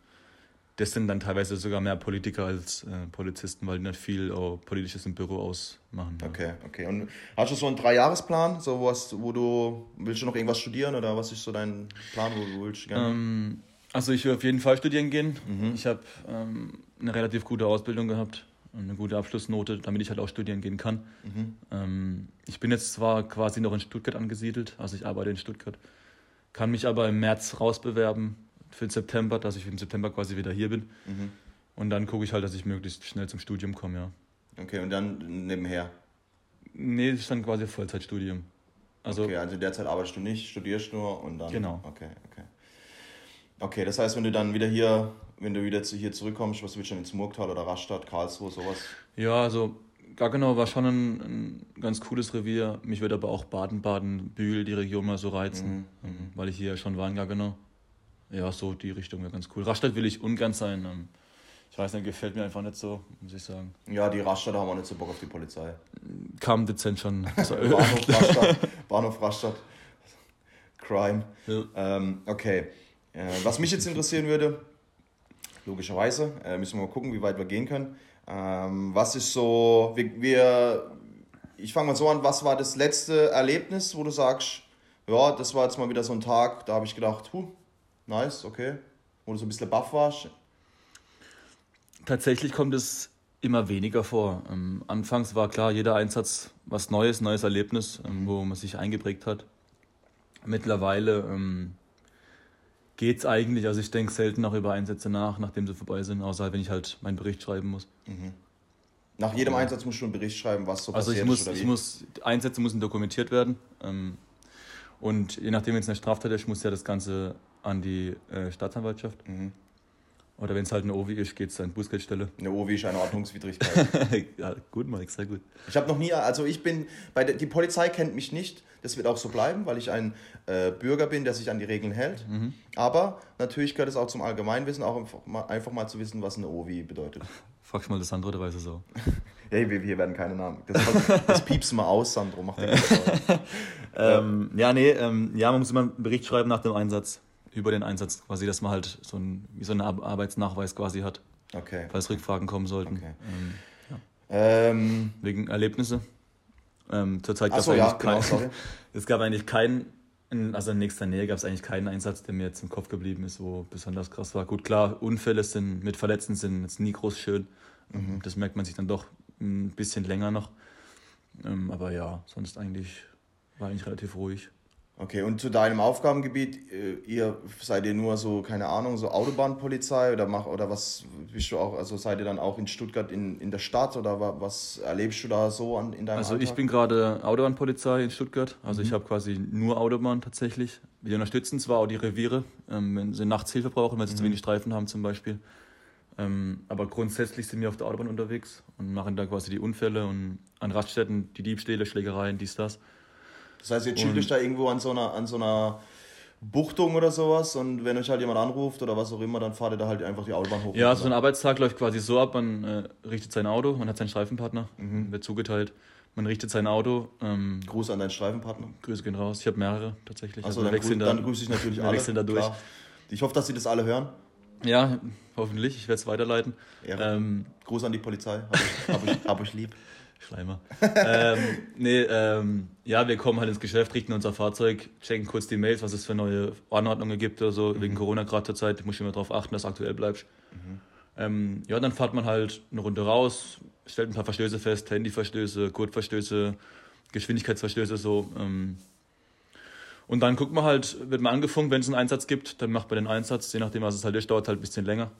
das sind dann teilweise sogar mehr Politiker als äh, Polizisten, weil die nicht viel auch Politisches im Büro ausmachen. Ja. Okay, okay. Und hast du so einen Dreijahresplan, so was, wo du, willst du noch irgendwas studieren oder was ist so dein Plan, wo du willst gerne? Ähm, also ich will auf jeden Fall studieren gehen. Mhm. Ich habe ähm, eine relativ gute Ausbildung gehabt, eine gute Abschlussnote, damit ich halt auch studieren gehen kann. Mhm. Ähm, ich bin jetzt zwar quasi noch in Stuttgart angesiedelt, also ich arbeite in Stuttgart, kann mich aber im März rausbewerben für den September, dass ich im September quasi wieder hier bin. Mhm. Und dann gucke ich halt, dass ich möglichst schnell zum Studium komme, ja. Okay, und dann nebenher? Nee, das ist dann quasi Vollzeitstudium. Also, okay, also derzeit arbeitest du nicht, studierst nur und dann. Genau. Okay, okay. Okay, das heißt, wenn du dann wieder hier, wenn du wieder zu, hier zurückkommst, was willst du dann ins Murgtal oder Rastatt, Karlsruhe, sowas? Ja, also Gaggenau war schon ein, ein, ganz cooles Revier. Mich würde aber auch Baden-Baden, Bühl, die Region mal so reizen, mhm. mhm. weil ich hier schon war in Gaggenau. Ja, so die Richtung wäre ganz cool. Rastatt will ich ungern sein. Ähm, ich weiß nicht, gefällt mir einfach nicht so, muss ich sagen. Ja, die Rastatt haben auch nicht so Bock auf die Polizei. Kam dezent schon. (laughs) Bahnhof (laughs) Rastatt. Bahnhof Rastatt. Crime. Ja. Ähm, okay. Äh, was mich jetzt interessieren würde, logischerweise, äh, müssen wir mal gucken, wie weit wir gehen können. Ähm, was ist so, wir, wir ich fange mal so an, was war das letzte Erlebnis, wo du sagst, ja, das war jetzt mal wieder so ein Tag, da habe ich gedacht, huh, Nice, okay. Wo du so ein bisschen baff warst. Tatsächlich kommt es immer weniger vor. Ähm, anfangs war klar, jeder Einsatz was Neues, neues Erlebnis, ähm, wo man sich eingeprägt hat. Mittlerweile ähm, geht es eigentlich, also ich denke selten noch über Einsätze nach, nachdem sie vorbei sind, außer wenn ich halt meinen Bericht schreiben muss. Mhm. Nach jedem ja. Einsatz musst du einen Bericht schreiben, was so also passiert ich muss, ist. Also ich muss, Einsätze müssen dokumentiert werden. Ähm, Und je nachdem, wenn es eine Straftat ist, muss ja das Ganze an die äh, Staatsanwaltschaft. Mhm. Oder wenn es halt eine OVI ist, geht es an die Bußgeldstelle. Eine OVI ist eine Ordnungswidrigkeit. (laughs) ja, gut, Mike, sehr gut. Ich habe noch nie, also ich bin, bei der, die Polizei kennt mich nicht, das wird auch so bleiben, weil ich ein äh, Bürger bin, der sich an die Regeln hält. Mhm. Aber natürlich gehört es auch zum Allgemeinwissen, auch einfach mal, einfach mal zu wissen, was eine OVI bedeutet. (laughs) Frag mal das Sandro, der weiß es auch. (laughs) Hey, wir, wir werden keine Namen. Das, das piepst mal aus, Sandro, mach den ähm, Ja, nee, ähm, ja, man muss immer einen Bericht schreiben nach dem Einsatz über den Einsatz quasi, dass man halt so ein, wie so einen Arbeitsnachweis quasi hat. Okay. Falls Rückfragen kommen sollten. Okay. Ähm, ja. Ähm, Wegen Erlebnisse. Ähm, Zurzeit gab es so, ja, eigentlich genau, keinen. sorry. (laughs) es gab eigentlich keinen, in- also in nächster Nähe gab es eigentlich keinen Einsatz, der mir jetzt im Kopf geblieben ist, wo besonders krass war. Gut, klar, Unfälle sind mit Verletzten sind jetzt nie groß schön. Mhm. Das merkt man sich dann doch ein bisschen länger noch. Ähm, aber ja, sonst eigentlich war eigentlich relativ ruhig. Okay, und zu deinem Aufgabengebiet, äh, ihr seid ihr nur so, keine Ahnung, so Autobahnpolizei oder mach oder was bist du auch, also seid ihr dann auch in Stuttgart in, in der Stadt oder wa- was erlebst du da so an, in deinem Also ich Alltag? bin gerade Autobahnpolizei in Stuttgart. Also Mhm. ich habe quasi nur Autobahn tatsächlich. Wir unterstützen zwar auch die Reviere, ähm, wenn sie nachts Hilfe brauchen, weil sie Mhm. zu wenig Streifen haben zum Beispiel. Ähm, aber grundsätzlich sind wir auf der Autobahn unterwegs und machen da quasi die Unfälle und an Raststätten die Diebstähle, Schlägereien, dies, das. Das heißt, ihr chillt euch da irgendwo an so einer, an so einer Buchtung oder sowas und wenn euch halt jemand anruft oder was auch immer, dann fahrt ihr da halt einfach die Autobahn hoch. Ja, also so ein Arbeitstag läuft quasi so ab, man äh, richtet sein Auto, man hat seinen Streifenpartner, Mhm. wird zugeteilt, man richtet sein Auto, ähm, Gruß an deinen Streifenpartner. Grüße gehen raus. Ich habe mehrere tatsächlich. Achso, wir dann, wechseln grüß, dann grüße ich natürlich alle. wechseln da durch. klar. Ich hoffe, dass sie das alle hören. Ja, hoffentlich. Ich werde es weiterleiten. Ehre. Ähm, Gruß an die Polizei. Hab ich, hab ich, hab ich lieb. (laughs) Schleimer. ähm, nee, ähm, ja, wir kommen halt ins Geschäft, richten unser Fahrzeug, checken kurz die Mails, was es für neue Anordnungen gibt oder so. Wegen Corona gerade zur Zeit, muss ich immer darauf achten, dass du aktuell bleibst. Ähm, ja, dann fährt man halt eine Runde raus, stellt ein paar Verstöße fest, Handyverstöße, Gurtverstöße, Geschwindigkeitsverstöße so. Ähm, und dann guckt man halt, wird man angefunkt, wenn es einen Einsatz gibt, dann macht man den Einsatz, je nachdem, was es halt ist, dauert halt ein bisschen länger.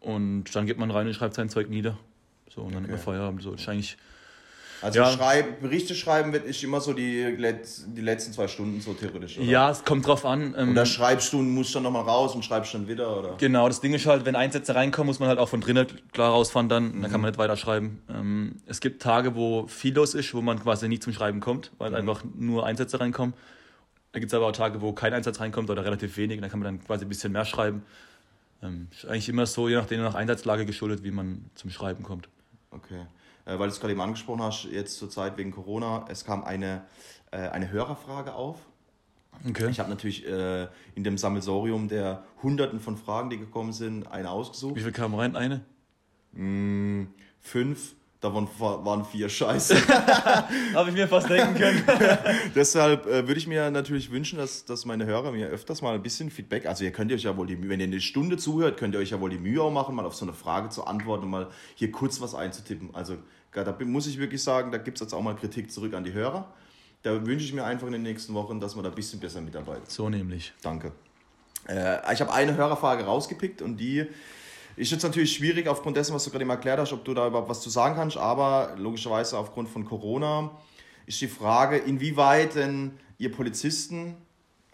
Und dann geht man rein und schreibt sein Zeug nieder. So, und dann Okay. immer Feierabend. So, das ist eigentlich Also Ja. schreib, Berichte schreiben wird ist immer so die, die letzten zwei Stunden so theoretisch. Oder? Ja, es kommt drauf an. Ähm, Oder schreibst du und musst dann nochmal raus und schreibst dann wieder, oder? genau, das Ding ist halt, wenn Einsätze reinkommen, muss man halt auch von drinnen klar rausfahren dann. Da kann man nicht weiter schreiben. Ähm, es gibt Tage, wo viel los ist, wo man quasi nicht zum Schreiben kommt, weil einfach nur Einsätze reinkommen. Da gibt es aber auch Tage, wo kein Einsatz reinkommt oder relativ wenig. Da kann man dann quasi ein bisschen mehr schreiben. Ähm, ist eigentlich immer so, je nachdem, nach Einsatzlage geschuldet, wie man zum Schreiben kommt. Okay. Äh, weil du es gerade eben angesprochen hast, jetzt zur Zeit wegen Corona, es kam eine, äh, eine Hörerfrage auf. Okay. Ich habe natürlich äh, in dem Sammelsorium der hunderten von Fragen, die gekommen sind, eine ausgesucht. Wie viel kamen rein? Eine? Mm, fünf, davon wa- waren vier Scheiße. (laughs) Habe ich mir fast denken können. (laughs) Deshalb äh, würde ich mir natürlich wünschen, dass, dass meine Hörer mir öfters mal ein bisschen Feedback, also ihr könnt euch ja wohl die Mühe, wenn ihr eine Stunde zuhört, könnt ihr euch ja wohl die Mühe auch machen, mal auf so eine Frage zu antworten und mal hier kurz was einzutippen. Also da muss ich wirklich sagen, da gibt es jetzt auch mal Kritik zurück an die Hörer. Da wünsche ich mir einfach in den nächsten Wochen, dass wir da ein bisschen besser mitarbeiten. so nämlich. Danke. Äh, ich habe eine Hörerfrage rausgepickt und die ist jetzt natürlich schwierig aufgrund dessen, was du gerade eben erklärt hast, ob du da überhaupt was zu sagen kannst, aber logischerweise aufgrund von Corona ist die Frage, inwieweit denn ihr Polizisten,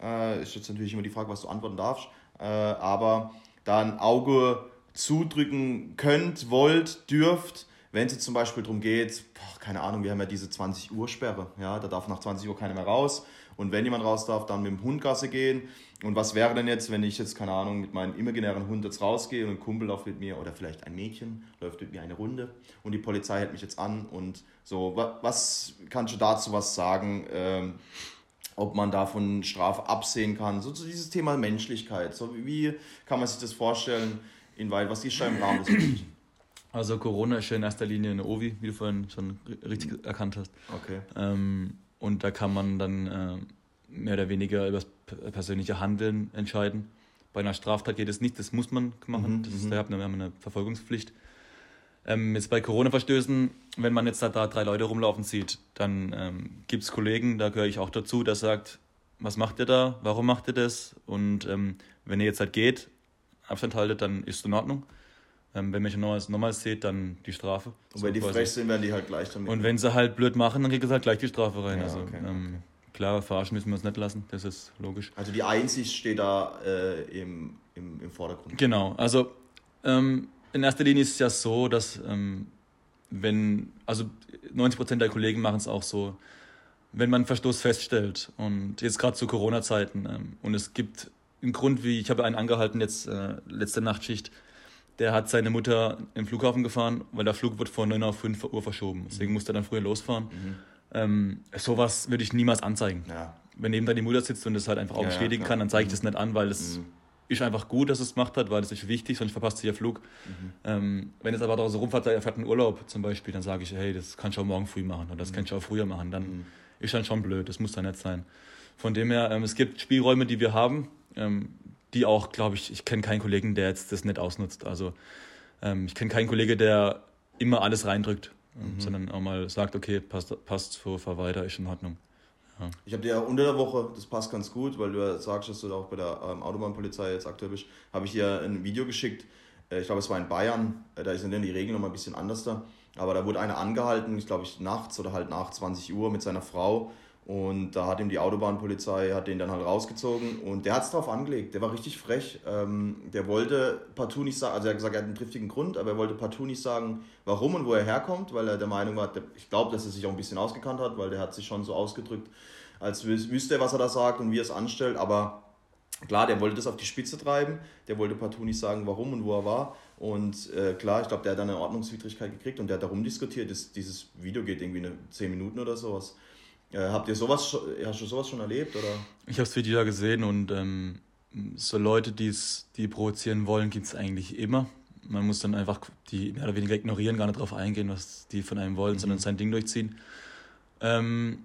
äh, ist jetzt natürlich immer die Frage, was du antworten darfst, äh, aber da ein Auge zudrücken könnt, wollt, dürft, wenn es zum Beispiel darum geht, boah, keine Ahnung, wir haben ja diese 20 Uhr Sperre, ja, da darf nach 20 Uhr keiner mehr raus. Und wenn jemand raus darf, dann mit dem Hund Gasse gehen und was wäre denn jetzt, wenn ich jetzt, keine Ahnung, mit meinem imaginären Hund jetzt rausgehe und ein Kumpel läuft mit mir oder vielleicht ein Mädchen läuft mit mir eine Runde und die Polizei hält mich jetzt an und so, wa- was kannst du dazu was sagen, ähm, ob man davon Strafe absehen kann, so zu dieses Thema Menschlichkeit, so wie kann man sich das vorstellen, inwieweit, was ist da im Rahmen des Möglichen? Also Corona ist ja in erster Linie eine Ovi, wie du vorhin schon ri- richtig erkannt hast. Okay. Ähm, und da kann man dann äh, mehr oder weniger über das persönliche Handeln entscheiden. Bei einer Straftat geht es nicht, das muss man machen. Mhm, das ist, mhm. da hat man eine Verfolgungspflicht. Ähm, jetzt bei Corona-Verstößen, wenn man jetzt da, da drei Leute rumlaufen sieht, dann ähm, gibt es Kollegen, da gehöre ich auch dazu, der sagt, was macht ihr da, warum macht ihr das? Und ähm, wenn ihr jetzt halt geht, Abstand haltet, dann ist es in Ordnung. Ähm, wenn ihr mich nochmals, nochmals seht, dann die Strafe. Und wenn die frech sind, werden die halt gleich damit. Und wenn sie halt blöd machen, dann kriegt es halt gleich die Strafe rein. Ja, also okay, ähm, klar, verarschen müssen wir uns nicht lassen, das ist logisch. Also die Einsicht steht da äh, im, im, im Vordergrund. Genau, also ähm, in erster Linie ist es ja so, dass ähm, wenn, also 90% der Kollegen machen es auch so, wenn man einen Verstoß feststellt und jetzt gerade zu Corona-Zeiten ähm, und es gibt einen Grund, wie ich habe einen angehalten jetzt äh, letzte Nachtschicht, der hat seine Mutter im Flughafen gefahren, weil der Flug wird von 9 auf 5 Uhr verschoben. Deswegen musste er dann früher losfahren. Mhm. Ähm, sowas würde ich niemals anzeigen. Ja. Wenn neben da die Mutter sitzt und das halt einfach auch ja, bestätigen ja, kann, dann zeige ich das mhm. nicht an, weil es mhm. ist einfach gut, dass es gemacht hat, weil das ist wichtig, sonst verpasst sie ihr Flug. Mhm. Ähm, wenn es aber da so rumfährt, er fährt einen Urlaub zum Beispiel, dann sage ich, hey, das kannst du auch morgen früh machen oder das mhm. kannst du auch früher machen. Dann mhm. ist dann schon blöd, das muss dann nicht sein. Von dem her, ähm, es gibt Spielräume, die wir haben, ähm, die auch, glaube ich, ich kenne keinen Kollegen, der jetzt das nicht ausnutzt. Also ähm, ich kenne keinen Kollege, der immer alles reindrückt, mhm. sondern auch mal sagt, okay, passt, passt so, fahr weiter, ist in Ordnung. Ja. Ich habe dir ja unter der Woche, das passt ganz gut, weil du ja sagst, dass du auch bei der ähm, Autobahnpolizei jetzt aktuell bist, habe ich dir ein Video geschickt. Äh, ich glaube, es war in Bayern, äh, da sind dann die Regeln nochmal ein bisschen anders da. Aber da wurde einer angehalten, ich glaube ich nachts oder halt nach 20 Uhr mit seiner Frau und da hat ihm die Autobahnpolizei, hat den dann halt rausgezogen und der hat es drauf angelegt. Der war richtig frech. Ähm, der wollte partout nicht sagen, also er hat gesagt, er hat einen triftigen Grund, aber er wollte partout nicht sagen, warum und wo er herkommt, weil er der Meinung war, ich glaube, dass er sich auch ein bisschen ausgekannt hat, weil der hat sich schon so ausgedrückt, als wüsste er, was er da sagt und wie er es anstellt. Aber klar, der wollte das auf die Spitze treiben. Der wollte partout nicht sagen, warum und wo er war. Und äh, klar, ich glaube, der hat dann eine Ordnungswidrigkeit gekriegt und der hat darum diskutiert. Das, dieses Video geht irgendwie eine 10 Minuten oder sowas. Äh, habt ihr sowas, hast du sowas schon erlebt? Oder? Ich habe das Video ja gesehen und ähm, so Leute, die's, die provozieren wollen, gibt es eigentlich immer. Man muss dann einfach die mehr oder weniger ignorieren, gar nicht darauf eingehen, was die von einem wollen, mhm. sondern sein Ding durchziehen. Ähm,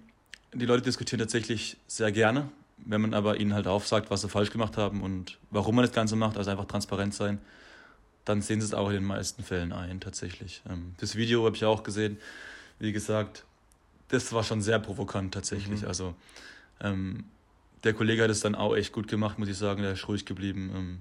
die Leute diskutieren tatsächlich sehr gerne, wenn man aber ihnen halt aufsagt, was sie falsch gemacht haben und warum man das Ganze macht, also einfach transparent sein, dann sehen sie es auch in den meisten Fällen ein, tatsächlich. Ähm, das Video habe ich auch gesehen. Wie gesagt, das war schon sehr provokant tatsächlich. Mhm. Also ähm, der Kollege hat es dann auch echt gut gemacht, muss ich sagen. Der ist ruhig geblieben ähm,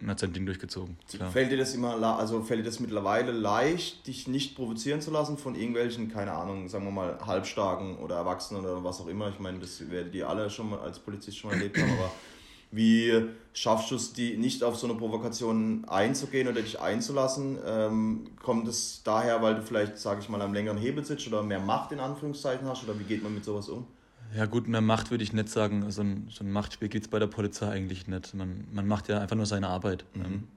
und hat sein Ding durchgezogen. Klar. Fällt dir das immer, also fällt dir das mittlerweile leicht, dich nicht provozieren zu lassen von irgendwelchen, keine Ahnung, sagen wir mal, Halbstarken oder Erwachsenen oder was auch immer? Ich meine, das werdet ihr alle schon mal als Polizist schon mal erlebt haben, aber wie schaffst du es, die nicht auf so eine Provokation einzugehen oder dich einzulassen? Ähm, kommt es daher, weil du vielleicht, sage ich mal, am längeren Hebel sitzt oder mehr Macht in Anführungszeichen hast? Oder wie geht man mit sowas um? Ja gut, mehr Macht würde ich nicht sagen. So ein, so ein Machtspiel gibt es bei der Polizei eigentlich nicht. Man, man macht ja einfach nur seine Arbeit. Mhm. Ähm,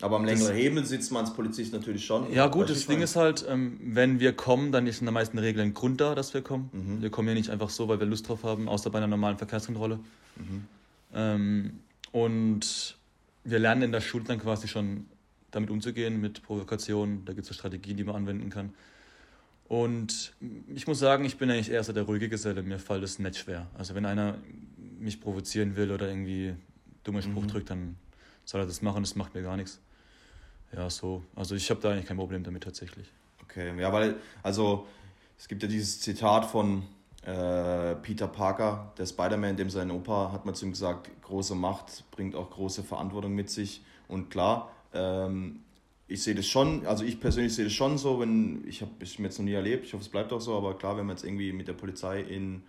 aber am längeren das, Hebel sitzt man als Polizist natürlich schon. Ja gut, das Ding ist halt, ähm, wenn wir kommen, dann ist in der meisten Regeln ein Grund da, dass wir kommen. Mhm. Wir kommen ja nicht einfach so, weil wir Lust drauf haben, außer bei einer normalen Verkehrskontrolle. Mhm. Ähm, und wir lernen in der Schule dann quasi schon damit umzugehen, mit Provokationen. Da gibt es so Strategien, die man anwenden kann. Und ich muss sagen, ich bin eigentlich eher so der ruhige Geselle. Mir fällt es nicht schwer. Also wenn einer mich provozieren will oder irgendwie dummer Spruch mhm. drückt, dann soll er das machen. Das macht mir gar nichts. Ja, so. Also ich habe da eigentlich kein Problem damit tatsächlich. Okay, ja, weil, also es gibt ja dieses Zitat von äh, Peter Parker, der Spider-Man, dem sein Opa, hat man zu ihm gesagt, große Macht bringt auch große Verantwortung mit sich. Und klar, ähm, ich sehe das schon, also ich persönlich sehe das schon so, wenn, ich habe es jetzt noch nie erlebt, ich hoffe es bleibt auch so, aber klar, wenn man jetzt irgendwie mit der Polizei in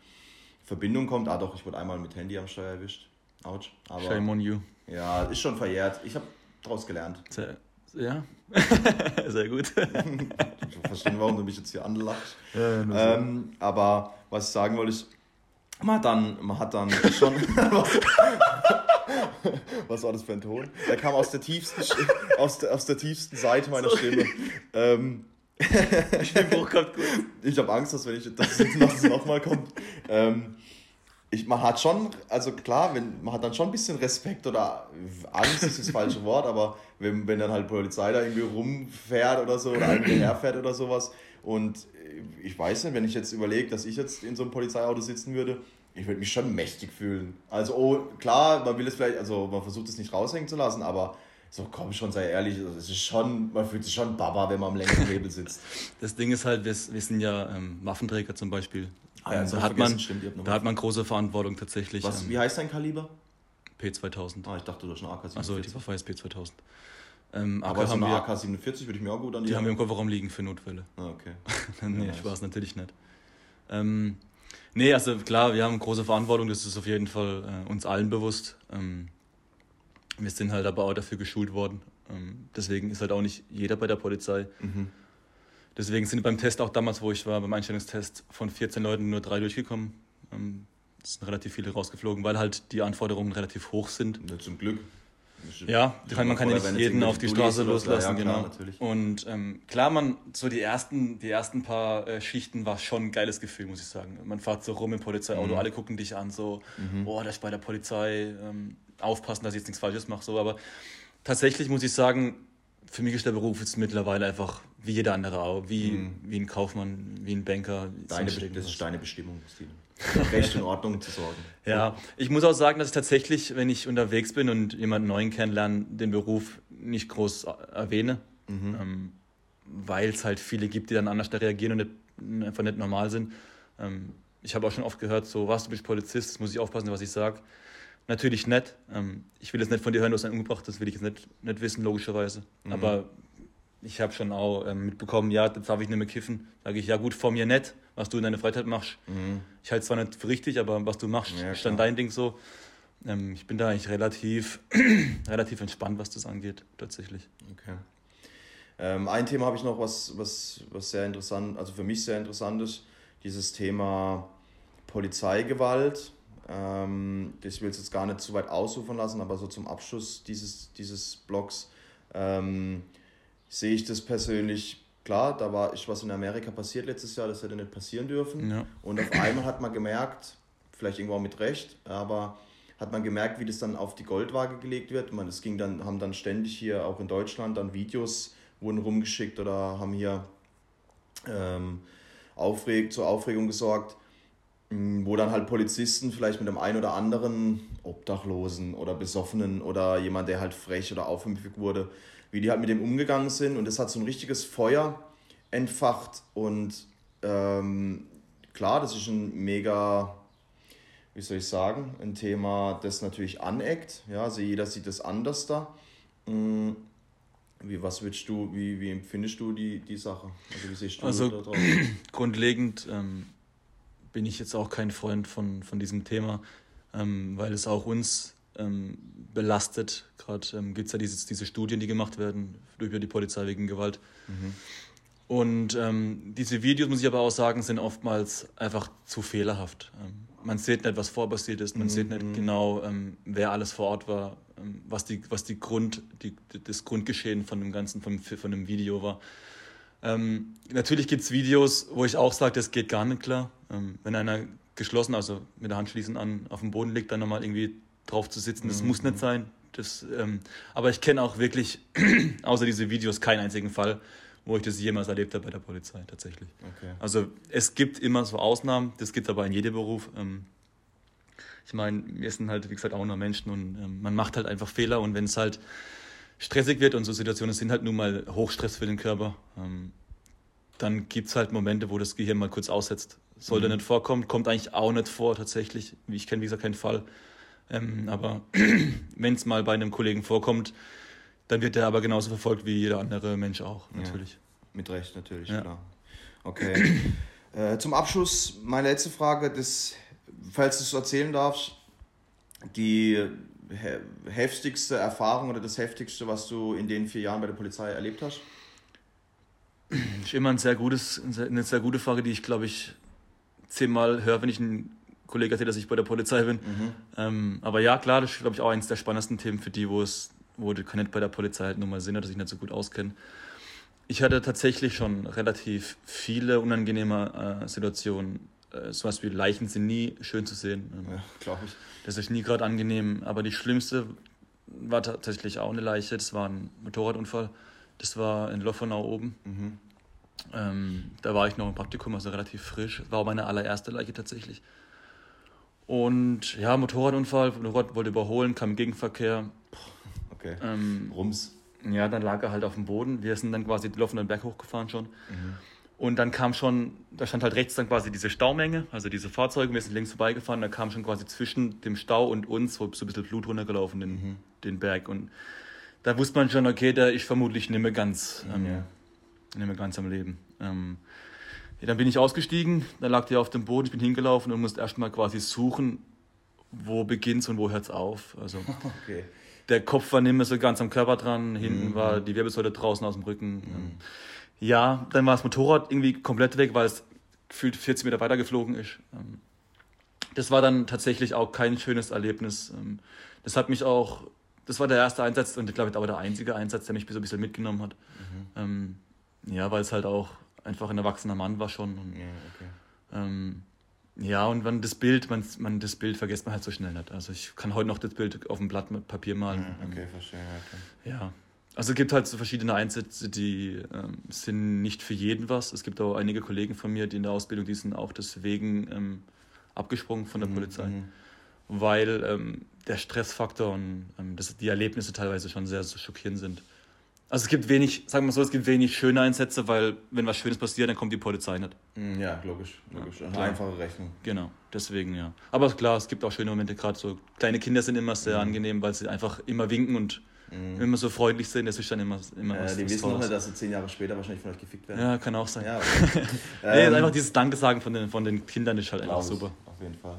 Verbindung kommt, ah doch, ich wurde einmal mit Handy am Steuer erwischt. Autsch. Aber, Shame on you. Ja, ist schon verjährt. Ich habe daraus gelernt. Sehr, ja, (laughs) sehr gut. (laughs) ich verstehe, warum du mich jetzt hier anlachst. Ja, ähm, aber was ich sagen wollte, ist, man hat dann, man hat dann schon. (laughs) was, was war das für ein Ton? Der kam aus der tiefsten, aus der, aus der tiefsten Seite meiner Sorry. Stimme. Ähm, ich Ich habe Angst, dass wenn ich dass es nochmal kommt. Ähm, ich, man hat schon, also klar, wenn, man hat dann schon ein bisschen Respekt oder Angst ist das falsche Wort, aber wenn, wenn dann halt Polizei da irgendwie rumfährt oder so oder irgendwie herfährt oder sowas und ich weiß nicht, wenn ich jetzt überlege, dass ich jetzt in so einem Polizeiauto sitzen würde, ich würde mich schon mächtig fühlen. Also oh, klar, man will es vielleicht, also man versucht es nicht raushängen zu lassen, aber so komm schon, sei ehrlich, es ist schon, man fühlt sich schon Baba, wenn man am längeren Hebel sitzt. (laughs) Das Ding ist halt, wir, wir sind ja ähm, Waffenträger zum Beispiel. Ah, ja, da, hat man, stimmt, da hat man große Verantwortung tatsächlich. Was, ähm, wie heißt dein Kaliber? P2000. Ah, ich dachte, du hast eine AK-47. Achso, die Waffe heißt P2000. Ähm, Aber so eine AK-47 würde ich mir auch gut an die Die haben wir im Kofferraum liegen für Notfälle. Ah, okay. (laughs) nee, ja, Spaß, natürlich nicht. Ähm, Nee, also klar, wir haben große Verantwortung, das ist auf jeden Fall äh, uns allen bewusst. Ähm, wir sind halt aber auch dafür geschult worden. Ähm, deswegen ist halt auch nicht jeder bei der Polizei. Mhm. Deswegen sind beim Test auch damals, wo ich war, beim Einstellungstest von 14 Leuten nur drei durchgekommen. Ähm, es sind relativ viele rausgeflogen, weil halt die Anforderungen relativ hoch sind. Ja, zum Glück. Ja, kann, man kann ja nicht jeden auf die Straße loslassen, ja, klar, genau. Natürlich. Und ähm, klar, man, so die ersten, die ersten paar äh, Schichten war schon ein geiles Gefühl, muss ich sagen. Man fährt so rum im Polizeiauto, mhm. alle gucken dich an, so, mhm. oh, das ist bei der Polizei, ähm, aufpassen, dass ich jetzt nichts Falsches mache, so, aber tatsächlich muss ich sagen, für mich ist der Beruf jetzt mittlerweile einfach wie jeder andere auch, wie, mhm. wie ein Kaufmann, wie ein Banker. Deine, das ist deine Bestimmung, Steve. (laughs) Recht in Ordnung zu sorgen. Ja, ich muss auch sagen, dass ich tatsächlich, wenn ich unterwegs bin und jemanden neuen kennenlerne, den Beruf nicht groß erwähne, mhm. ähm, weil es halt viele gibt, die dann anders da reagieren und nicht, einfach nicht normal sind. Ähm, ich habe auch schon oft gehört, so, was, du bist Polizist, muss ich aufpassen, was ich sage. Natürlich nett. Ähm, ich will jetzt nicht von dir hören, du hast einen umgebracht, das will ich jetzt nicht, nicht wissen, logischerweise. Mhm. Aber ich habe schon auch ähm, mitbekommen, ja, jetzt darf ich nicht mehr kiffen. Sage ich, ja gut, vor mir nett, was du in deiner Freizeit machst. Mhm. Ich halte es zwar nicht für richtig, aber was du machst, ja, ist dann dein Ding so. Ähm, ich bin da eigentlich relativ, (clears throat) relativ entspannt, was das angeht, tatsächlich. Okay. Ähm, ein Thema habe ich noch, was, was, was sehr interessant, also für mich sehr interessant ist, dieses Thema Polizeigewalt. Ähm, ich will es jetzt gar nicht zu weit ausufern lassen, aber so zum Abschluss dieses, dieses Blogs ähm, sehe ich das persönlich klar, da war ist was in Amerika passiert letztes Jahr, das hätte nicht passieren dürfen. Ja. Und auf einmal hat man gemerkt, vielleicht irgendwo auch mit Recht, aber hat man gemerkt, wie das dann auf die Goldwaage gelegt wird. Man, es ging dann, haben dann ständig hier auch in Deutschland dann Videos wurden rumgeschickt oder haben hier ähm, aufreg, zur Aufregung gesorgt, wo dann halt Polizisten vielleicht mit einem einen oder anderen Obdachlosen oder Besoffenen oder jemand, der halt frech oder aufmüpfig wurde, wie die halt mit dem umgegangen sind. Und das hat so ein richtiges Feuer entfacht. Und ähm, klar, das ist ein mega, wie soll ich sagen, ein Thema, das natürlich aneckt. Ja, also jeder sieht das anders da. Mhm. Wie, was willst du, wie, wie empfindest du die, die Sache? Also wie siehst du also, da drauf? (clears throat) Grundlegend ähm, bin ich jetzt auch kein Freund von, von diesem Thema, ähm, weil es auch uns ähm, belastet. Gerade ähm, gibt es ja dieses, diese Studien, die gemacht werden über die Polizei wegen Gewalt. Mhm. Und ähm, diese Videos, muss ich aber auch sagen, sind oftmals einfach zu fehlerhaft. Ähm, man sieht nicht, was vorpassiert ist, man mhm. sieht nicht mhm. genau, ähm, wer alles vor Ort war, ähm, was, die, was die Grund, die, das Grundgeschehen von dem Ganzen, von, von dem Video war. Natürlich gibt es Videos, wo ich auch sage, das geht gar nicht klar. Wenn einer geschlossen, also mit der Hand schließen an, auf dem Boden liegt, dann nochmal irgendwie drauf zu sitzen. Das mhm. muss nicht sein. Das, ähm, aber ich kenne auch wirklich, (clears throat) außer diese Videos, keinen einzigen Fall, wo ich das jemals erlebt habe bei der Polizei tatsächlich. Okay. Also es gibt immer so Ausnahmen, das gibt es aber in jedem Beruf. Ähm, ich meine, wir sind halt, wie gesagt, auch nur Menschen und ähm, man macht halt einfach Fehler und wenn es halt stressig wird und so Situationen sind halt nun mal Hochstress für den Körper, ähm, dann gibt es halt Momente, wo das Gehirn mal kurz aussetzt. Sollte mhm. nicht vorkommen, kommt eigentlich auch nicht vor tatsächlich. Ich kenne, wie gesagt, keinen Fall. Ähm, aber (clears throat) wenn es mal bei einem Kollegen vorkommt, dann wird er aber genauso verfolgt wie jeder andere Mensch auch, natürlich. Ja, mit Recht, natürlich, ja. klar. Okay. (clears throat) äh, zum Abschluss meine letzte Frage, das, falls du es erzählen darfst, die he heftigste Erfahrung oder das heftigste, was du in den vier Jahren bei der Polizei erlebt hast? Das ist immer ein sehr gutes, eine sehr gute Frage, die ich, glaube ich, zehnmal höre, wenn ich einen Kollege erzählt, dass ich bei der Polizei bin. Mhm. Ähm, aber ja, klar, das ist, glaube ich, auch eines der spannendsten Themen für die, wo es, wo die nicht bei der Polizei halt nur mal sind, dass ich nicht so gut auskenne. Ich hatte tatsächlich schon relativ viele unangenehme äh, Situationen. Äh, sowas wie Leichen sind nie schön zu sehen. Ähm, ja, glaube ich. Das ist nie gerade angenehm. Aber die schlimmste war tatsächlich auch eine Leiche. Das war ein Motorradunfall. Das war in Loffenau oben. Mhm. Ähm, da war ich noch im Praktikum, also relativ frisch. War auch meine allererste Leiche tatsächlich. Und ja, Motorradunfall, Motorrad wollte überholen, kam Gegenverkehr. Okay. Ähm, Rums. Ja, dann lag er halt auf dem Boden. Wir sind dann quasi laufen den Berg hochgefahren schon. Mhm. Und dann kam schon, da stand halt rechts dann quasi diese Staumenge, also diese Fahrzeuge, wir sind links vorbeigefahren, da kam schon quasi zwischen dem Stau und uns so, ein bisschen Blut runtergelaufen, den, mhm. den Berg. Und da wusste man schon, okay, der ist vermutlich nicht mehr ganz, ähm, ja. nicht mehr ganz am Leben. Ähm, Ja, dann bin ich ausgestiegen, dann lag der auf dem Boden, ich bin hingelaufen und musste erstmal quasi suchen, wo beginnt's und wo hört's auf. Also (laughs) okay. der Kopf war nicht mehr so ganz am Körper dran, hinten mhm. war die Wirbelsäule draußen aus dem Rücken. Mhm. Ja, dann war das Motorrad irgendwie komplett weg, weil es gefühlt 40 Meter weiter geflogen ist. Ähm, das war dann tatsächlich auch kein schönes Erlebnis. Ähm, das hat mich auch, das war der erste Einsatz und ich glaube aber der einzige Einsatz, der mich so ein bisschen mitgenommen hat. Mhm. Ähm, ja, weil es halt auch einfach ein erwachsener Mann war schon. Und, ja, okay. ähm, ja, und man das Bild, man, man das Bild vergisst man halt so schnell nicht. Also ich kann heute noch das Bild auf dem Blatt mit Papier malen. Okay, verstehe. Okay. Ja. Also es gibt halt so verschiedene Einsätze, die ähm, sind nicht für jeden was. Es gibt auch einige Kollegen von mir, die in der Ausbildung, die sind auch deswegen ähm, abgesprungen von der mhm, Polizei. Mhm. Weil ähm, der Stressfaktor und ähm, das, die Erlebnisse teilweise schon sehr, sehr schockierend sind. Also es gibt wenig, sagen wir so, es gibt wenig schöne Einsätze, weil wenn was Schönes passiert, dann kommt die Polizei nicht. Mm, ja, logisch, logisch. Ja, Eine einfache Rechnung. Genau, deswegen ja. Aber klar, es gibt auch schöne Momente, gerade so kleine Kinder sind immer sehr mhm. angenehm, weil sie einfach immer winken und mhm. immer so freundlich sind, das ist dann immer, immer äh, was, Die was wissen noch nicht, dass sie zehn Jahre später wahrscheinlich von euch gefickt werden. Ja, kann auch sein. Ja, okay. (laughs) (laughs) nee, ähm, einfach dieses Danke sagen von den, von den Kindern ist halt einfach super. Auf jeden Fall.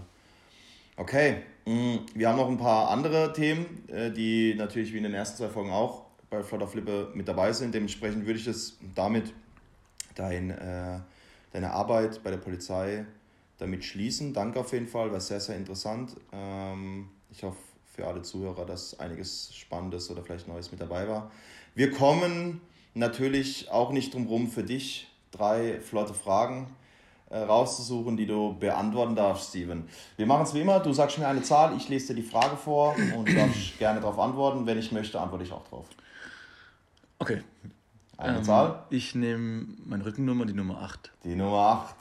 Okay, mm, wir haben noch ein paar andere Themen, äh, die natürlich wie in den ersten zwei Folgen auch bei Flutter Flipper mit dabei sind. Dementsprechend würde ich das damit dein, äh, deine Arbeit bei der Polizei damit schließen. Danke auf jeden Fall, war sehr, sehr interessant. Ähm, ich hoffe für alle Zuhörer, dass einiges Spannendes oder vielleicht Neues mit dabei war. Wir kommen natürlich auch nicht drum rum für dich drei flotte Fragen äh, rauszusuchen, die du beantworten darfst, Steven. Wir machen es wie immer, du sagst mir eine Zahl, ich lese dir die Frage vor und du darfst gerne darauf antworten. Wenn ich möchte, antworte ich auch drauf. Okay. Eine ähm, Zahl? Ich nehme meine Rückennummer, die Nummer 8. Die Nummer 8.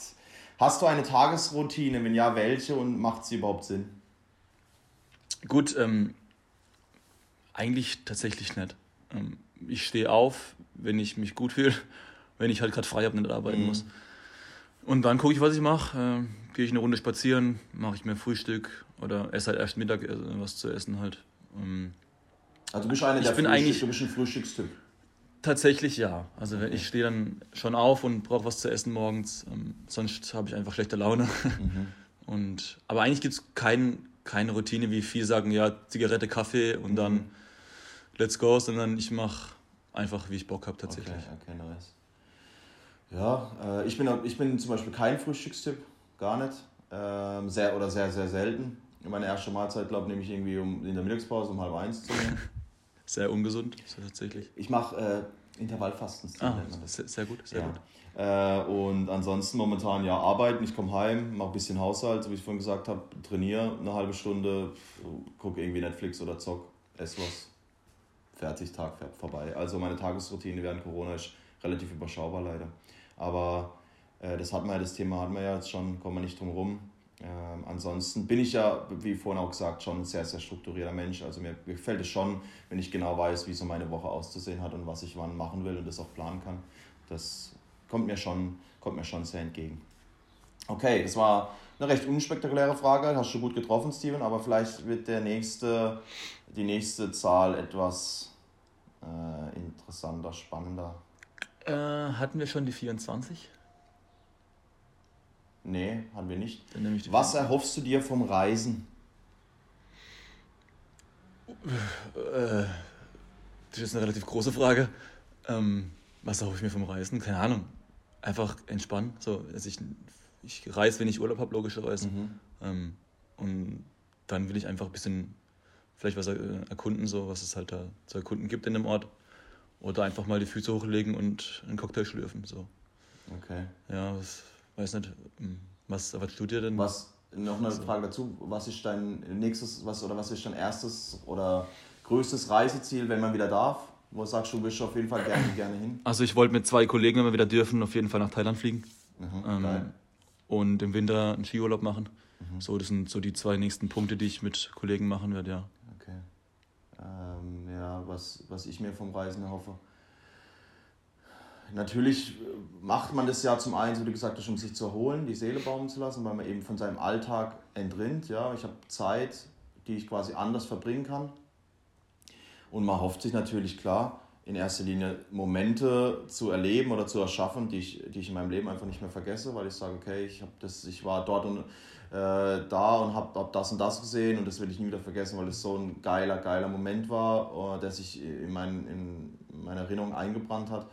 Hast du eine Tagesroutine? Wenn ja, welche und macht sie überhaupt Sinn? Gut, ähm, eigentlich tatsächlich nicht. Ähm, ich stehe auf, wenn ich mich gut fühle, (laughs) wenn ich halt gerade frei habe und nicht arbeiten mhm. muss. Und dann gucke ich, was ich mache. Äh, Gehe ich eine Runde spazieren, mache ich mir Frühstück oder esse halt erst Mittag äh, was zu essen halt. Ähm, also du bist einer der Frühstück, du bist ein Frühstückstyp. Tatsächlich ja. Also okay. ich stehe dann schon auf und brauche was zu essen morgens. Ähm, sonst habe ich einfach schlechte Laune. Mhm. (laughs) Und, aber eigentlich gibt es kein, keine Routine, wie viele sagen, ja, Zigarette, Kaffee und mhm. dann let's go, sondern ich mache einfach, wie ich Bock habe tatsächlich. Okay, okay, nice. Ja, äh, ich, bin, ich bin zum Beispiel kein Frühstückstyp, gar nicht. Ähm, sehr oder sehr, sehr selten. Meine erste Mahlzeit, glaube ich, nehme ich irgendwie um, in der Mittagspause um halb eins zu nehmen. (laughs) Sehr ungesund, tatsächlich. Ich mache äh, Intervallfasten. Ah, sehr, sehr, gut, sehr ja. gut. Äh, und ansonsten momentan ja arbeiten. Ich komme heim, mache ein bisschen Haushalt, so wie ich vorhin gesagt habe, trainiere eine halbe Stunde, gucke irgendwie Netflix oder zock, esse was. Fertig, Tag vorbei. Also meine Tagesroutine während Corona ist relativ überschaubar leider. Aber äh, das hat man ja, das Thema hatten wir ja jetzt schon, kommen wir nicht drum rum. Ähm, ansonsten bin ich ja, wie vorhin auch gesagt, schon ein sehr, sehr strukturierter Mensch. Also mir gefällt es schon, wenn ich genau weiß, wie so meine Woche auszusehen hat und was ich wann machen will und das auch planen kann. Das kommt mir schon, kommt mir schon sehr entgegen. Okay, das war eine recht unspektakuläre Frage, hast du gut getroffen, Steven, aber vielleicht wird der nächste, die nächste Zahl etwas äh, interessanter, spannender. Äh, hatten wir schon die 24? Nee, haben wir nicht. Was erhoffst du dir vom Reisen? Äh, das ist eine relativ große Frage. Ähm, was erhoffe ich mir vom Reisen? Keine Ahnung. Einfach entspannen. So, also ich, ich reise, wenn ich Urlaub habe, logischerweise. Mhm. Ähm, und dann will ich einfach ein bisschen vielleicht was erkunden, so, was es halt da zu erkunden gibt in dem Ort. Oder einfach mal die Füße hochlegen und einen Cocktail schlürfen. So. Okay. Ja, was, weiß nicht, hm, was erwartest du dir denn? Was, noch eine Frage dazu, was ist dein nächstes, was oder was ist dein erstes oder größtes Reiseziel, wenn man wieder darf? Wo sagst du, willst du auf jeden Fall gerne, (coughs) gerne hin? Also ich wollte mit zwei Kollegen, wenn wir wieder dürfen, auf jeden Fall nach Thailand fliegen. Mhm, ähm, und im Winter einen Skiurlaub machen. Mhm. So, das sind so die zwei nächsten Punkte, die ich mit Kollegen machen werde, ja. Okay. Ähm, ja, was, was ich mir vom Reisen erhoffe natürlich macht man das ja zum einen, so wie gesagt um sich zu erholen, die Seele baumen zu lassen, weil man eben von seinem Alltag entrinnt. Ja? Ich habe Zeit, die ich quasi anders verbringen kann. Und man hofft sich natürlich klar, in erster Linie Momente zu erleben oder zu erschaffen, die ich, die ich in meinem Leben einfach nicht mehr vergesse, weil ich sage, okay, ich, das, ich war dort und äh, da und habe hab das und das gesehen und das will ich nie wieder vergessen, weil es so ein geiler, geiler Moment war, äh, der sich in, mein, in meine Erinnerung eingebrannt hat.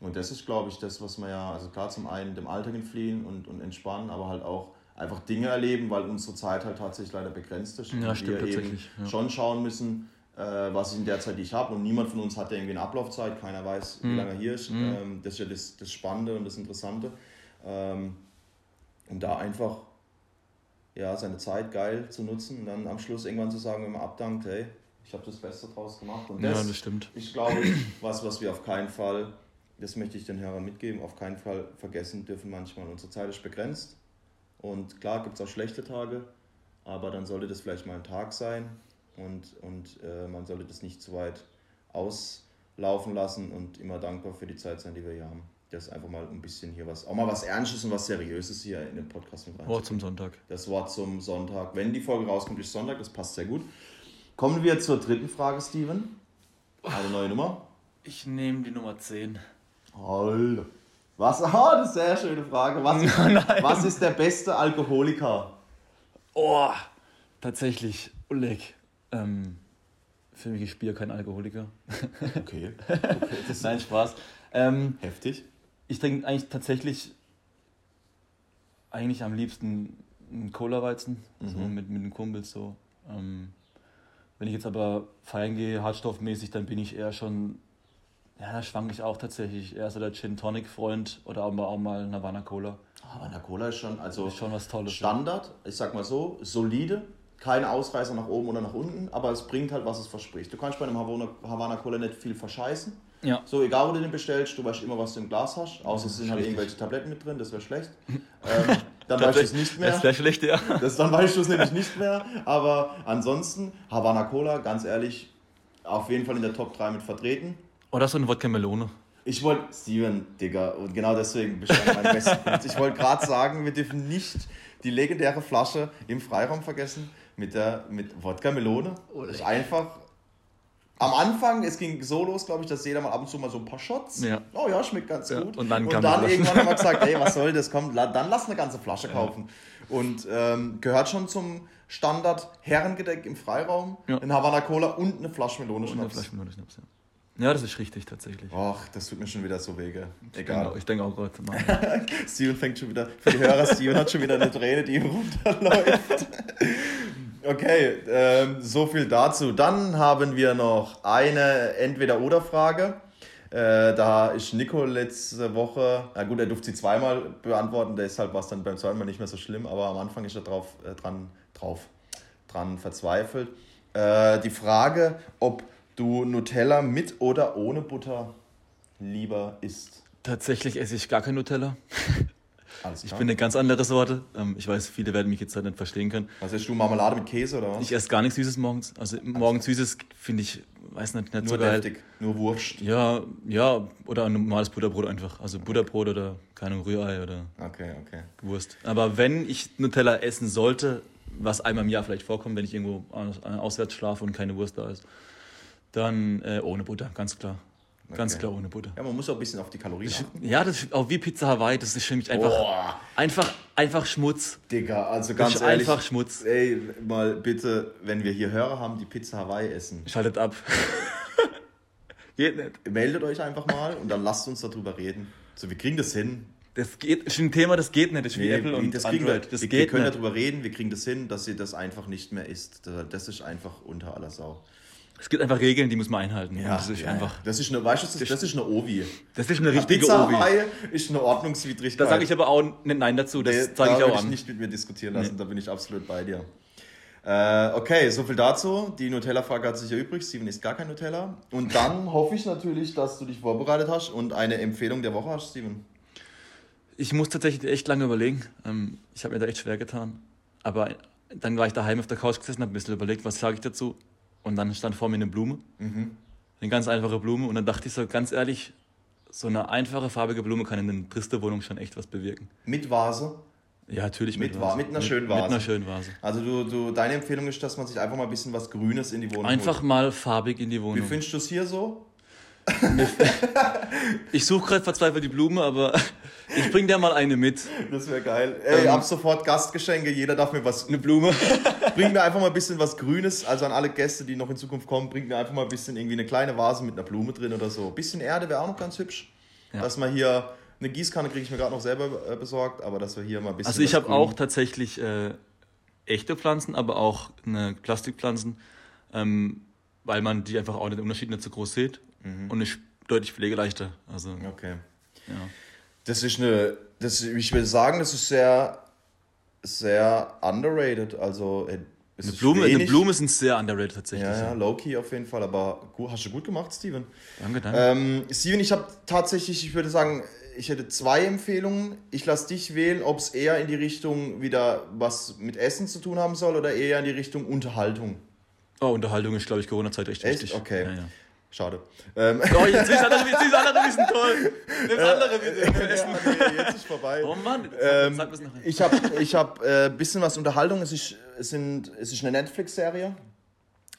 Und das ist, glaube ich, das, was wir ja, also klar zum einen dem Alltag entfliehen und, und entspannen, aber halt auch einfach Dinge erleben, weil unsere Zeit halt tatsächlich leider begrenzt ist. Ja, und stimmt, wir eben ja. schon schauen müssen, äh, was ich in der Zeit, die ich habe. Und niemand von uns hat ja irgendwie eine Ablaufzeit, keiner weiß, wie mhm. lange er hier ist. Mhm. Ähm, das ist ja das, das Spannende und das Interessante. Ähm, und da einfach ja, seine Zeit geil zu nutzen und dann am Schluss irgendwann zu sagen, wenn man abdankt, hey, ich habe das Beste draus gemacht. Und das, ja, das stimmt. Ich glaube, was, was wir auf keinen Fall, das möchte ich den Hörern mitgeben, auf keinen Fall vergessen dürfen manchmal. Unsere Zeit ist begrenzt und klar gibt es auch schlechte Tage, aber dann sollte das vielleicht mal ein Tag sein, und, und äh, man sollte das nicht zu weit auslaufen lassen und immer dankbar für die Zeit sein, die wir hier haben. Das ist einfach mal ein bisschen hier was, auch mal was Ernstes und was Seriöses hier in den Podcast mit rein. Wort zum Sonntag. Das Wort zum Sonntag. Wenn die Folge rauskommt, ist Sonntag, das passt sehr gut. Kommen wir zur dritten Frage, Steven. Eine neue Nummer. Ich nehme die Nummer 10. Alter. Was? (laughs) Ah, das ist eine sehr schöne Frage. Was, (laughs) was ist der beste Alkoholiker? Oh, tatsächlich, Oleg. Ähm, für mich ist Bier kein Alkoholiker. (laughs) Okay. okay Nein, Spaß. Ähm, Heftig. Ich trinke eigentlich tatsächlich eigentlich am liebsten einen Cola-Weizen, mhm. so mit, mit den Kumpels so. Ähm, wenn ich jetzt aber feiern gehe, hartstoffmäßig, dann bin ich eher schon, ja, da schwanke ich auch tatsächlich eher so der Gin-Tonic-Freund oder auch mal, auch mal eine Havana Cola. Havana Cola ist schon, also ist schon was Tolles. Standard, ich sag mal so, solide, kein Ausreißer nach oben oder nach unten, aber es bringt halt, was es verspricht. Du kannst bei einem Havana, Havana Cola nicht viel verscheißen. Ja. So, egal wo du den bestellst, du weißt immer, was du im Glas hast. Außer es sind halt irgendwelche Tabletten mit drin, das wäre schlecht. (laughs) ähm, dann weißt du es nicht mehr. Das wäre schlecht, ja. Das, dann weißt du es nämlich nicht mehr. Aber ansonsten, Havana Cola, ganz ehrlich, auf jeden Fall in der Top 3 mit vertreten. Oder so eine Wodka Melone. Ich wollte, Steven, Digga, und genau deswegen bestand mein bester Punkt. Ich wollte gerade sagen, wir dürfen nicht die legendäre Flasche im Freiraum vergessen mit der mit Wodka Melone. Oh, das ist einfach. Am Anfang, es ging so los, glaube ich, dass jeder mal ab und zu mal so ein paar Shots. Ja. Oh ja, schmeckt ganz ja. gut. Und dann, und dann irgendwann haben wir (laughs) gesagt, ey, was soll das? Komm, dann lass eine ganze Flasche kaufen. Ja. Und ähm, gehört schon zum Standard Herrengedeck im Freiraum. Ja. Ein Havana Cola und eine Flasche Melone Schnaps. Und eine Flasche Melone Schnaps, ja. Ja, das ist richtig tatsächlich. Ach, das tut mir schon wieder so wege. Egal. Ich denke auch gerade. Steven (laughs) fängt schon wieder, für die Hörer, Steven hat schon wieder eine Träne, die ihm runterläuft. (laughs) Okay, ähm, so viel dazu. Dann haben wir noch eine Entweder-Oder-Frage. Äh, da ist Nico letzte Woche, na gut, er durfte sie zweimal beantworten, deshalb war es dann beim zweiten Mal nicht mehr so schlimm, aber am Anfang ist er drauf, äh, dran, drauf, dran verzweifelt. Äh, die Frage, ob du Nutella mit oder ohne Butter lieber isst. Tatsächlich esse ich gar kein Nutella. (laughs) Ich bin eine ganz andere Sorte. Ähm, ich weiß, viele werden mich jetzt halt nicht verstehen können. Was isst du, Marmelade mit Käse oder was? Ich esse gar nichts Süßes morgens. Also morgens Süßes finde ich, weiß nicht, nicht nur so geil. Deftig, nur Wurst. Ja, ja, oder ein normales Butterbrot einfach. Also Butterbrot oder keine Rührei oder okay, okay. Wurst. Aber wenn ich Nutella essen sollte, was einmal im Jahr vielleicht vorkommt, wenn ich irgendwo auswärts schlafe und keine Wurst da ist, dann äh, ohne Butter, ganz klar. Ganz okay. klar ohne Butter. Ja, man muss auch ein bisschen auf die Kalorien achten. Ja, das ist auch wie Pizza Hawaii, das ist für mich einfach, einfach, einfach Schmutz. Digga, also ganz das ist ehrlich. Einfach Schmutz. Ey, mal bitte, wenn wir hier Hörer haben, die Pizza Hawaii essen. Schaltet ab. (laughs) Geht nicht. Meldet euch einfach mal und dann lasst uns darüber reden. So, wir kriegen das hin. Das geht, ist ein Thema, das geht nicht. Das ist wie nee, Apple und das Android. Das wir, wir können nicht. darüber reden, wir kriegen das hin, dass ihr das einfach nicht mehr isst. Das ist einfach unter aller Sau. Es gibt einfach Regeln, die muss man einhalten. Ja, das ist ja, einfach. Das ist eine, weißt du, das ist, das ist eine Ovi. Das ist eine richtige Pizza Ovi. ist eine Ordnungswidrigkeit. Da sage ich aber auch nicht Nein dazu. Das nee, zeige da ich auch an. ich nicht mit mir diskutieren lassen. Nee. Da bin ich absolut bei dir. Äh, okay, so viel dazu. Die Nutella-Frage hat sich erübrigt. Steven isst gar kein Nutella. Und dann (laughs) hoffe ich natürlich, dass du dich vorbereitet hast und eine Empfehlung der Woche hast, Steven. Ich muss tatsächlich echt lange überlegen. Ähm, ich habe mir da echt schwer getan. Aber dann war ich daheim auf der Couch gesessen, habe ein bisschen überlegt, was sage ich dazu. Und dann stand vor mir eine Blume. Mhm. Eine ganz einfache Blume. Und dann dachte ich so, ganz ehrlich, so eine einfache, farbige Blume kann in einer triste Wohnung schon echt was bewirken. Mit Vase? Ja, natürlich mit, mit Vase. Mit einer schönen Vase. Mit einer schönen Vase. Also du, du, deine Empfehlung ist, dass man sich einfach mal ein bisschen was Grünes in die Wohnung Einfach holt. mal farbig in die Wohnung. Wie findest du es hier so? (laughs) ich suche gerade verzweifelt die Blume, aber ich bring dir mal eine mit. Das wäre geil. Ey, ähm, ab sofort Gastgeschenke, jeder darf mir was. Eine Blume. (laughs) bring mir einfach mal ein bisschen was Grünes. Also an alle Gäste, die noch in Zukunft kommen, bringt mir einfach mal ein bisschen irgendwie eine kleine Vase mit einer Blume drin oder so. Ein bisschen Erde wäre auch noch ganz hübsch. Ja. Dass man hier. Eine Gießkanne kriege ich mir gerade noch selber äh, besorgt, aber dass wir hier mal ein bisschen. Also ich habe auch tatsächlich äh, echte Pflanzen, aber auch eine Plastikpflanzen, ähm, weil man die einfach auch den Unterschied nicht so groß sieht mhm. und ist deutlich pflegeleichter. Also, okay. Ja. Das ist eine, das, ich will sagen, das ist sehr, sehr underrated. Also, äh, eine Blume, eine Blume sind sehr underrated tatsächlich. Ja, ja, low-key auf jeden Fall, aber hast du gut gemacht, Steven. Danke, danke. Ähm, Steven, ich habe tatsächlich, ich würde sagen, ich hätte zwei Empfehlungen. Ich lasse dich wählen, ob es eher in die Richtung wieder was mit Essen zu tun haben soll oder eher in die Richtung Unterhaltung. Oh, Unterhaltung ist, glaube ich, Corona-Zeit echt, echt wichtig. Okay. Ja, ja. Schade. Ähm. (laughs) Oh, jetzt ist andere, jetzt ist andere wissen toll. Das andere bitte. (laughs) Ja, nee, jetzt ist vorbei. Oh Mann. Ähm, sag, sag ich habe ich hab, äh, bisschen was Unterhaltung. Es ist, es sind, es ist eine Netflix-Serie.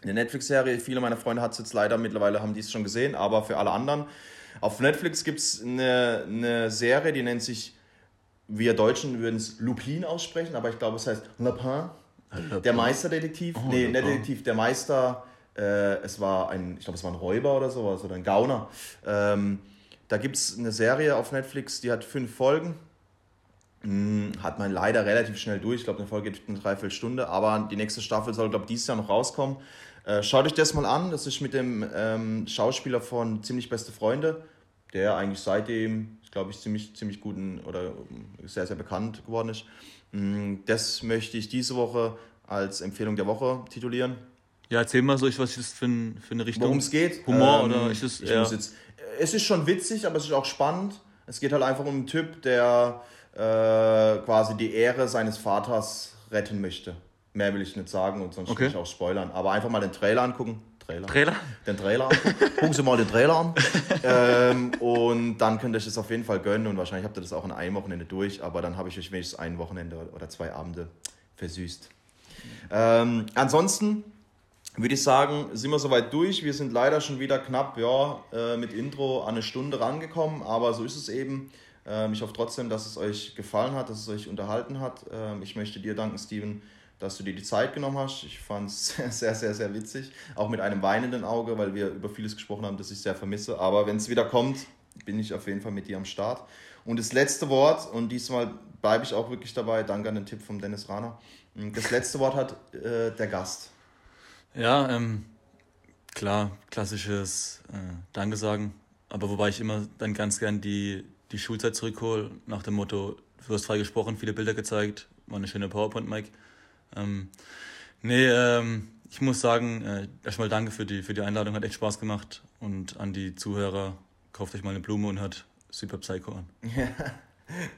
Eine Netflix-Serie. Viele meiner Freunde hat es jetzt leider mittlerweile, haben die es schon gesehen, aber für alle anderen auf Netflix gibt es eine, eine Serie, die nennt sich, wir Deutschen würden es Lupin aussprechen, aber ich glaube, es heißt Lapin. Der Meisterdetektiv. Oh, nee, der Detektiv, der Meister. Äh, es war ein, ich glaube, es war ein Räuber oder sowas oder ein Gauner. Ähm, da gibt es eine Serie auf Netflix, die hat fünf Folgen. Hm, hat man leider relativ schnell durch. Ich glaube, eine Folge geht eine Dreiviertelstunde, aber die nächste Staffel soll, glaube ich, dieses Jahr noch rauskommen. Äh, schaut euch das mal an. Das ist mit dem ähm, Schauspieler von Ziemlich Beste Freunde, der eigentlich seitdem, glaube ich, ziemlich, ziemlich guten oder sehr, sehr bekannt geworden ist. Mm, das möchte ich diese Woche als Empfehlung der Woche titulieren. Ja, erzähl mal so, was ist das für, für eine Richtung? Worum es geht. Humor ähm, oder ist es eher... Jetzt, es ist schon witzig, aber es ist auch spannend. Es geht halt einfach um einen Typ, der äh, quasi die Ehre seines Vaters retten möchte. Mehr will ich nicht sagen und sonst okay. will ich auch spoilern. Aber einfach mal den Trailer angucken. Trailer. Trailer? Den Trailer angucken. Gucken Sie mal den Trailer an. (laughs) ähm, und dann könnt ihr euch das auf jeden Fall gönnen und wahrscheinlich habt ihr das auch in einem Wochenende durch, aber dann habe ich euch wenigstens ein Wochenende oder zwei Abende versüßt. Ähm, ansonsten würde ich sagen, sind wir soweit durch. Wir sind leider schon wieder knapp ja, äh, mit Intro an eine Stunde rangekommen, aber so ist es eben. Ähm, ich hoffe trotzdem, dass es euch gefallen hat, dass es euch unterhalten hat. Ähm, ich möchte dir danken, Steven, dass du dir die Zeit genommen hast. Ich fand es (laughs) sehr, sehr, sehr witzig. Auch mit einem weinenden Auge, weil wir über vieles gesprochen haben, das ich sehr vermisse. Aber wenn es wieder kommt, bin ich auf jeden Fall mit dir am Start. Und das letzte Wort, und diesmal bleibe ich auch wirklich dabei, danke an den Tipp von Dennis Rahner. Das letzte Wort hat äh, der Gast. Ja, ähm, klar, klassisches äh, Danke sagen. Aber wobei ich immer dann ganz gern die, die Schulzeit zurückhole, nach dem Motto, du hast frei gesprochen, viele Bilder gezeigt, war eine schöne PowerPoint, Mike. Ähm, nee, ähm, ich muss sagen, äh, erstmal danke für die, für die Einladung, hat echt Spaß gemacht. Und an die Zuhörer, kauft euch mal eine Blume und hört Super Psycho an. Ja. (laughs)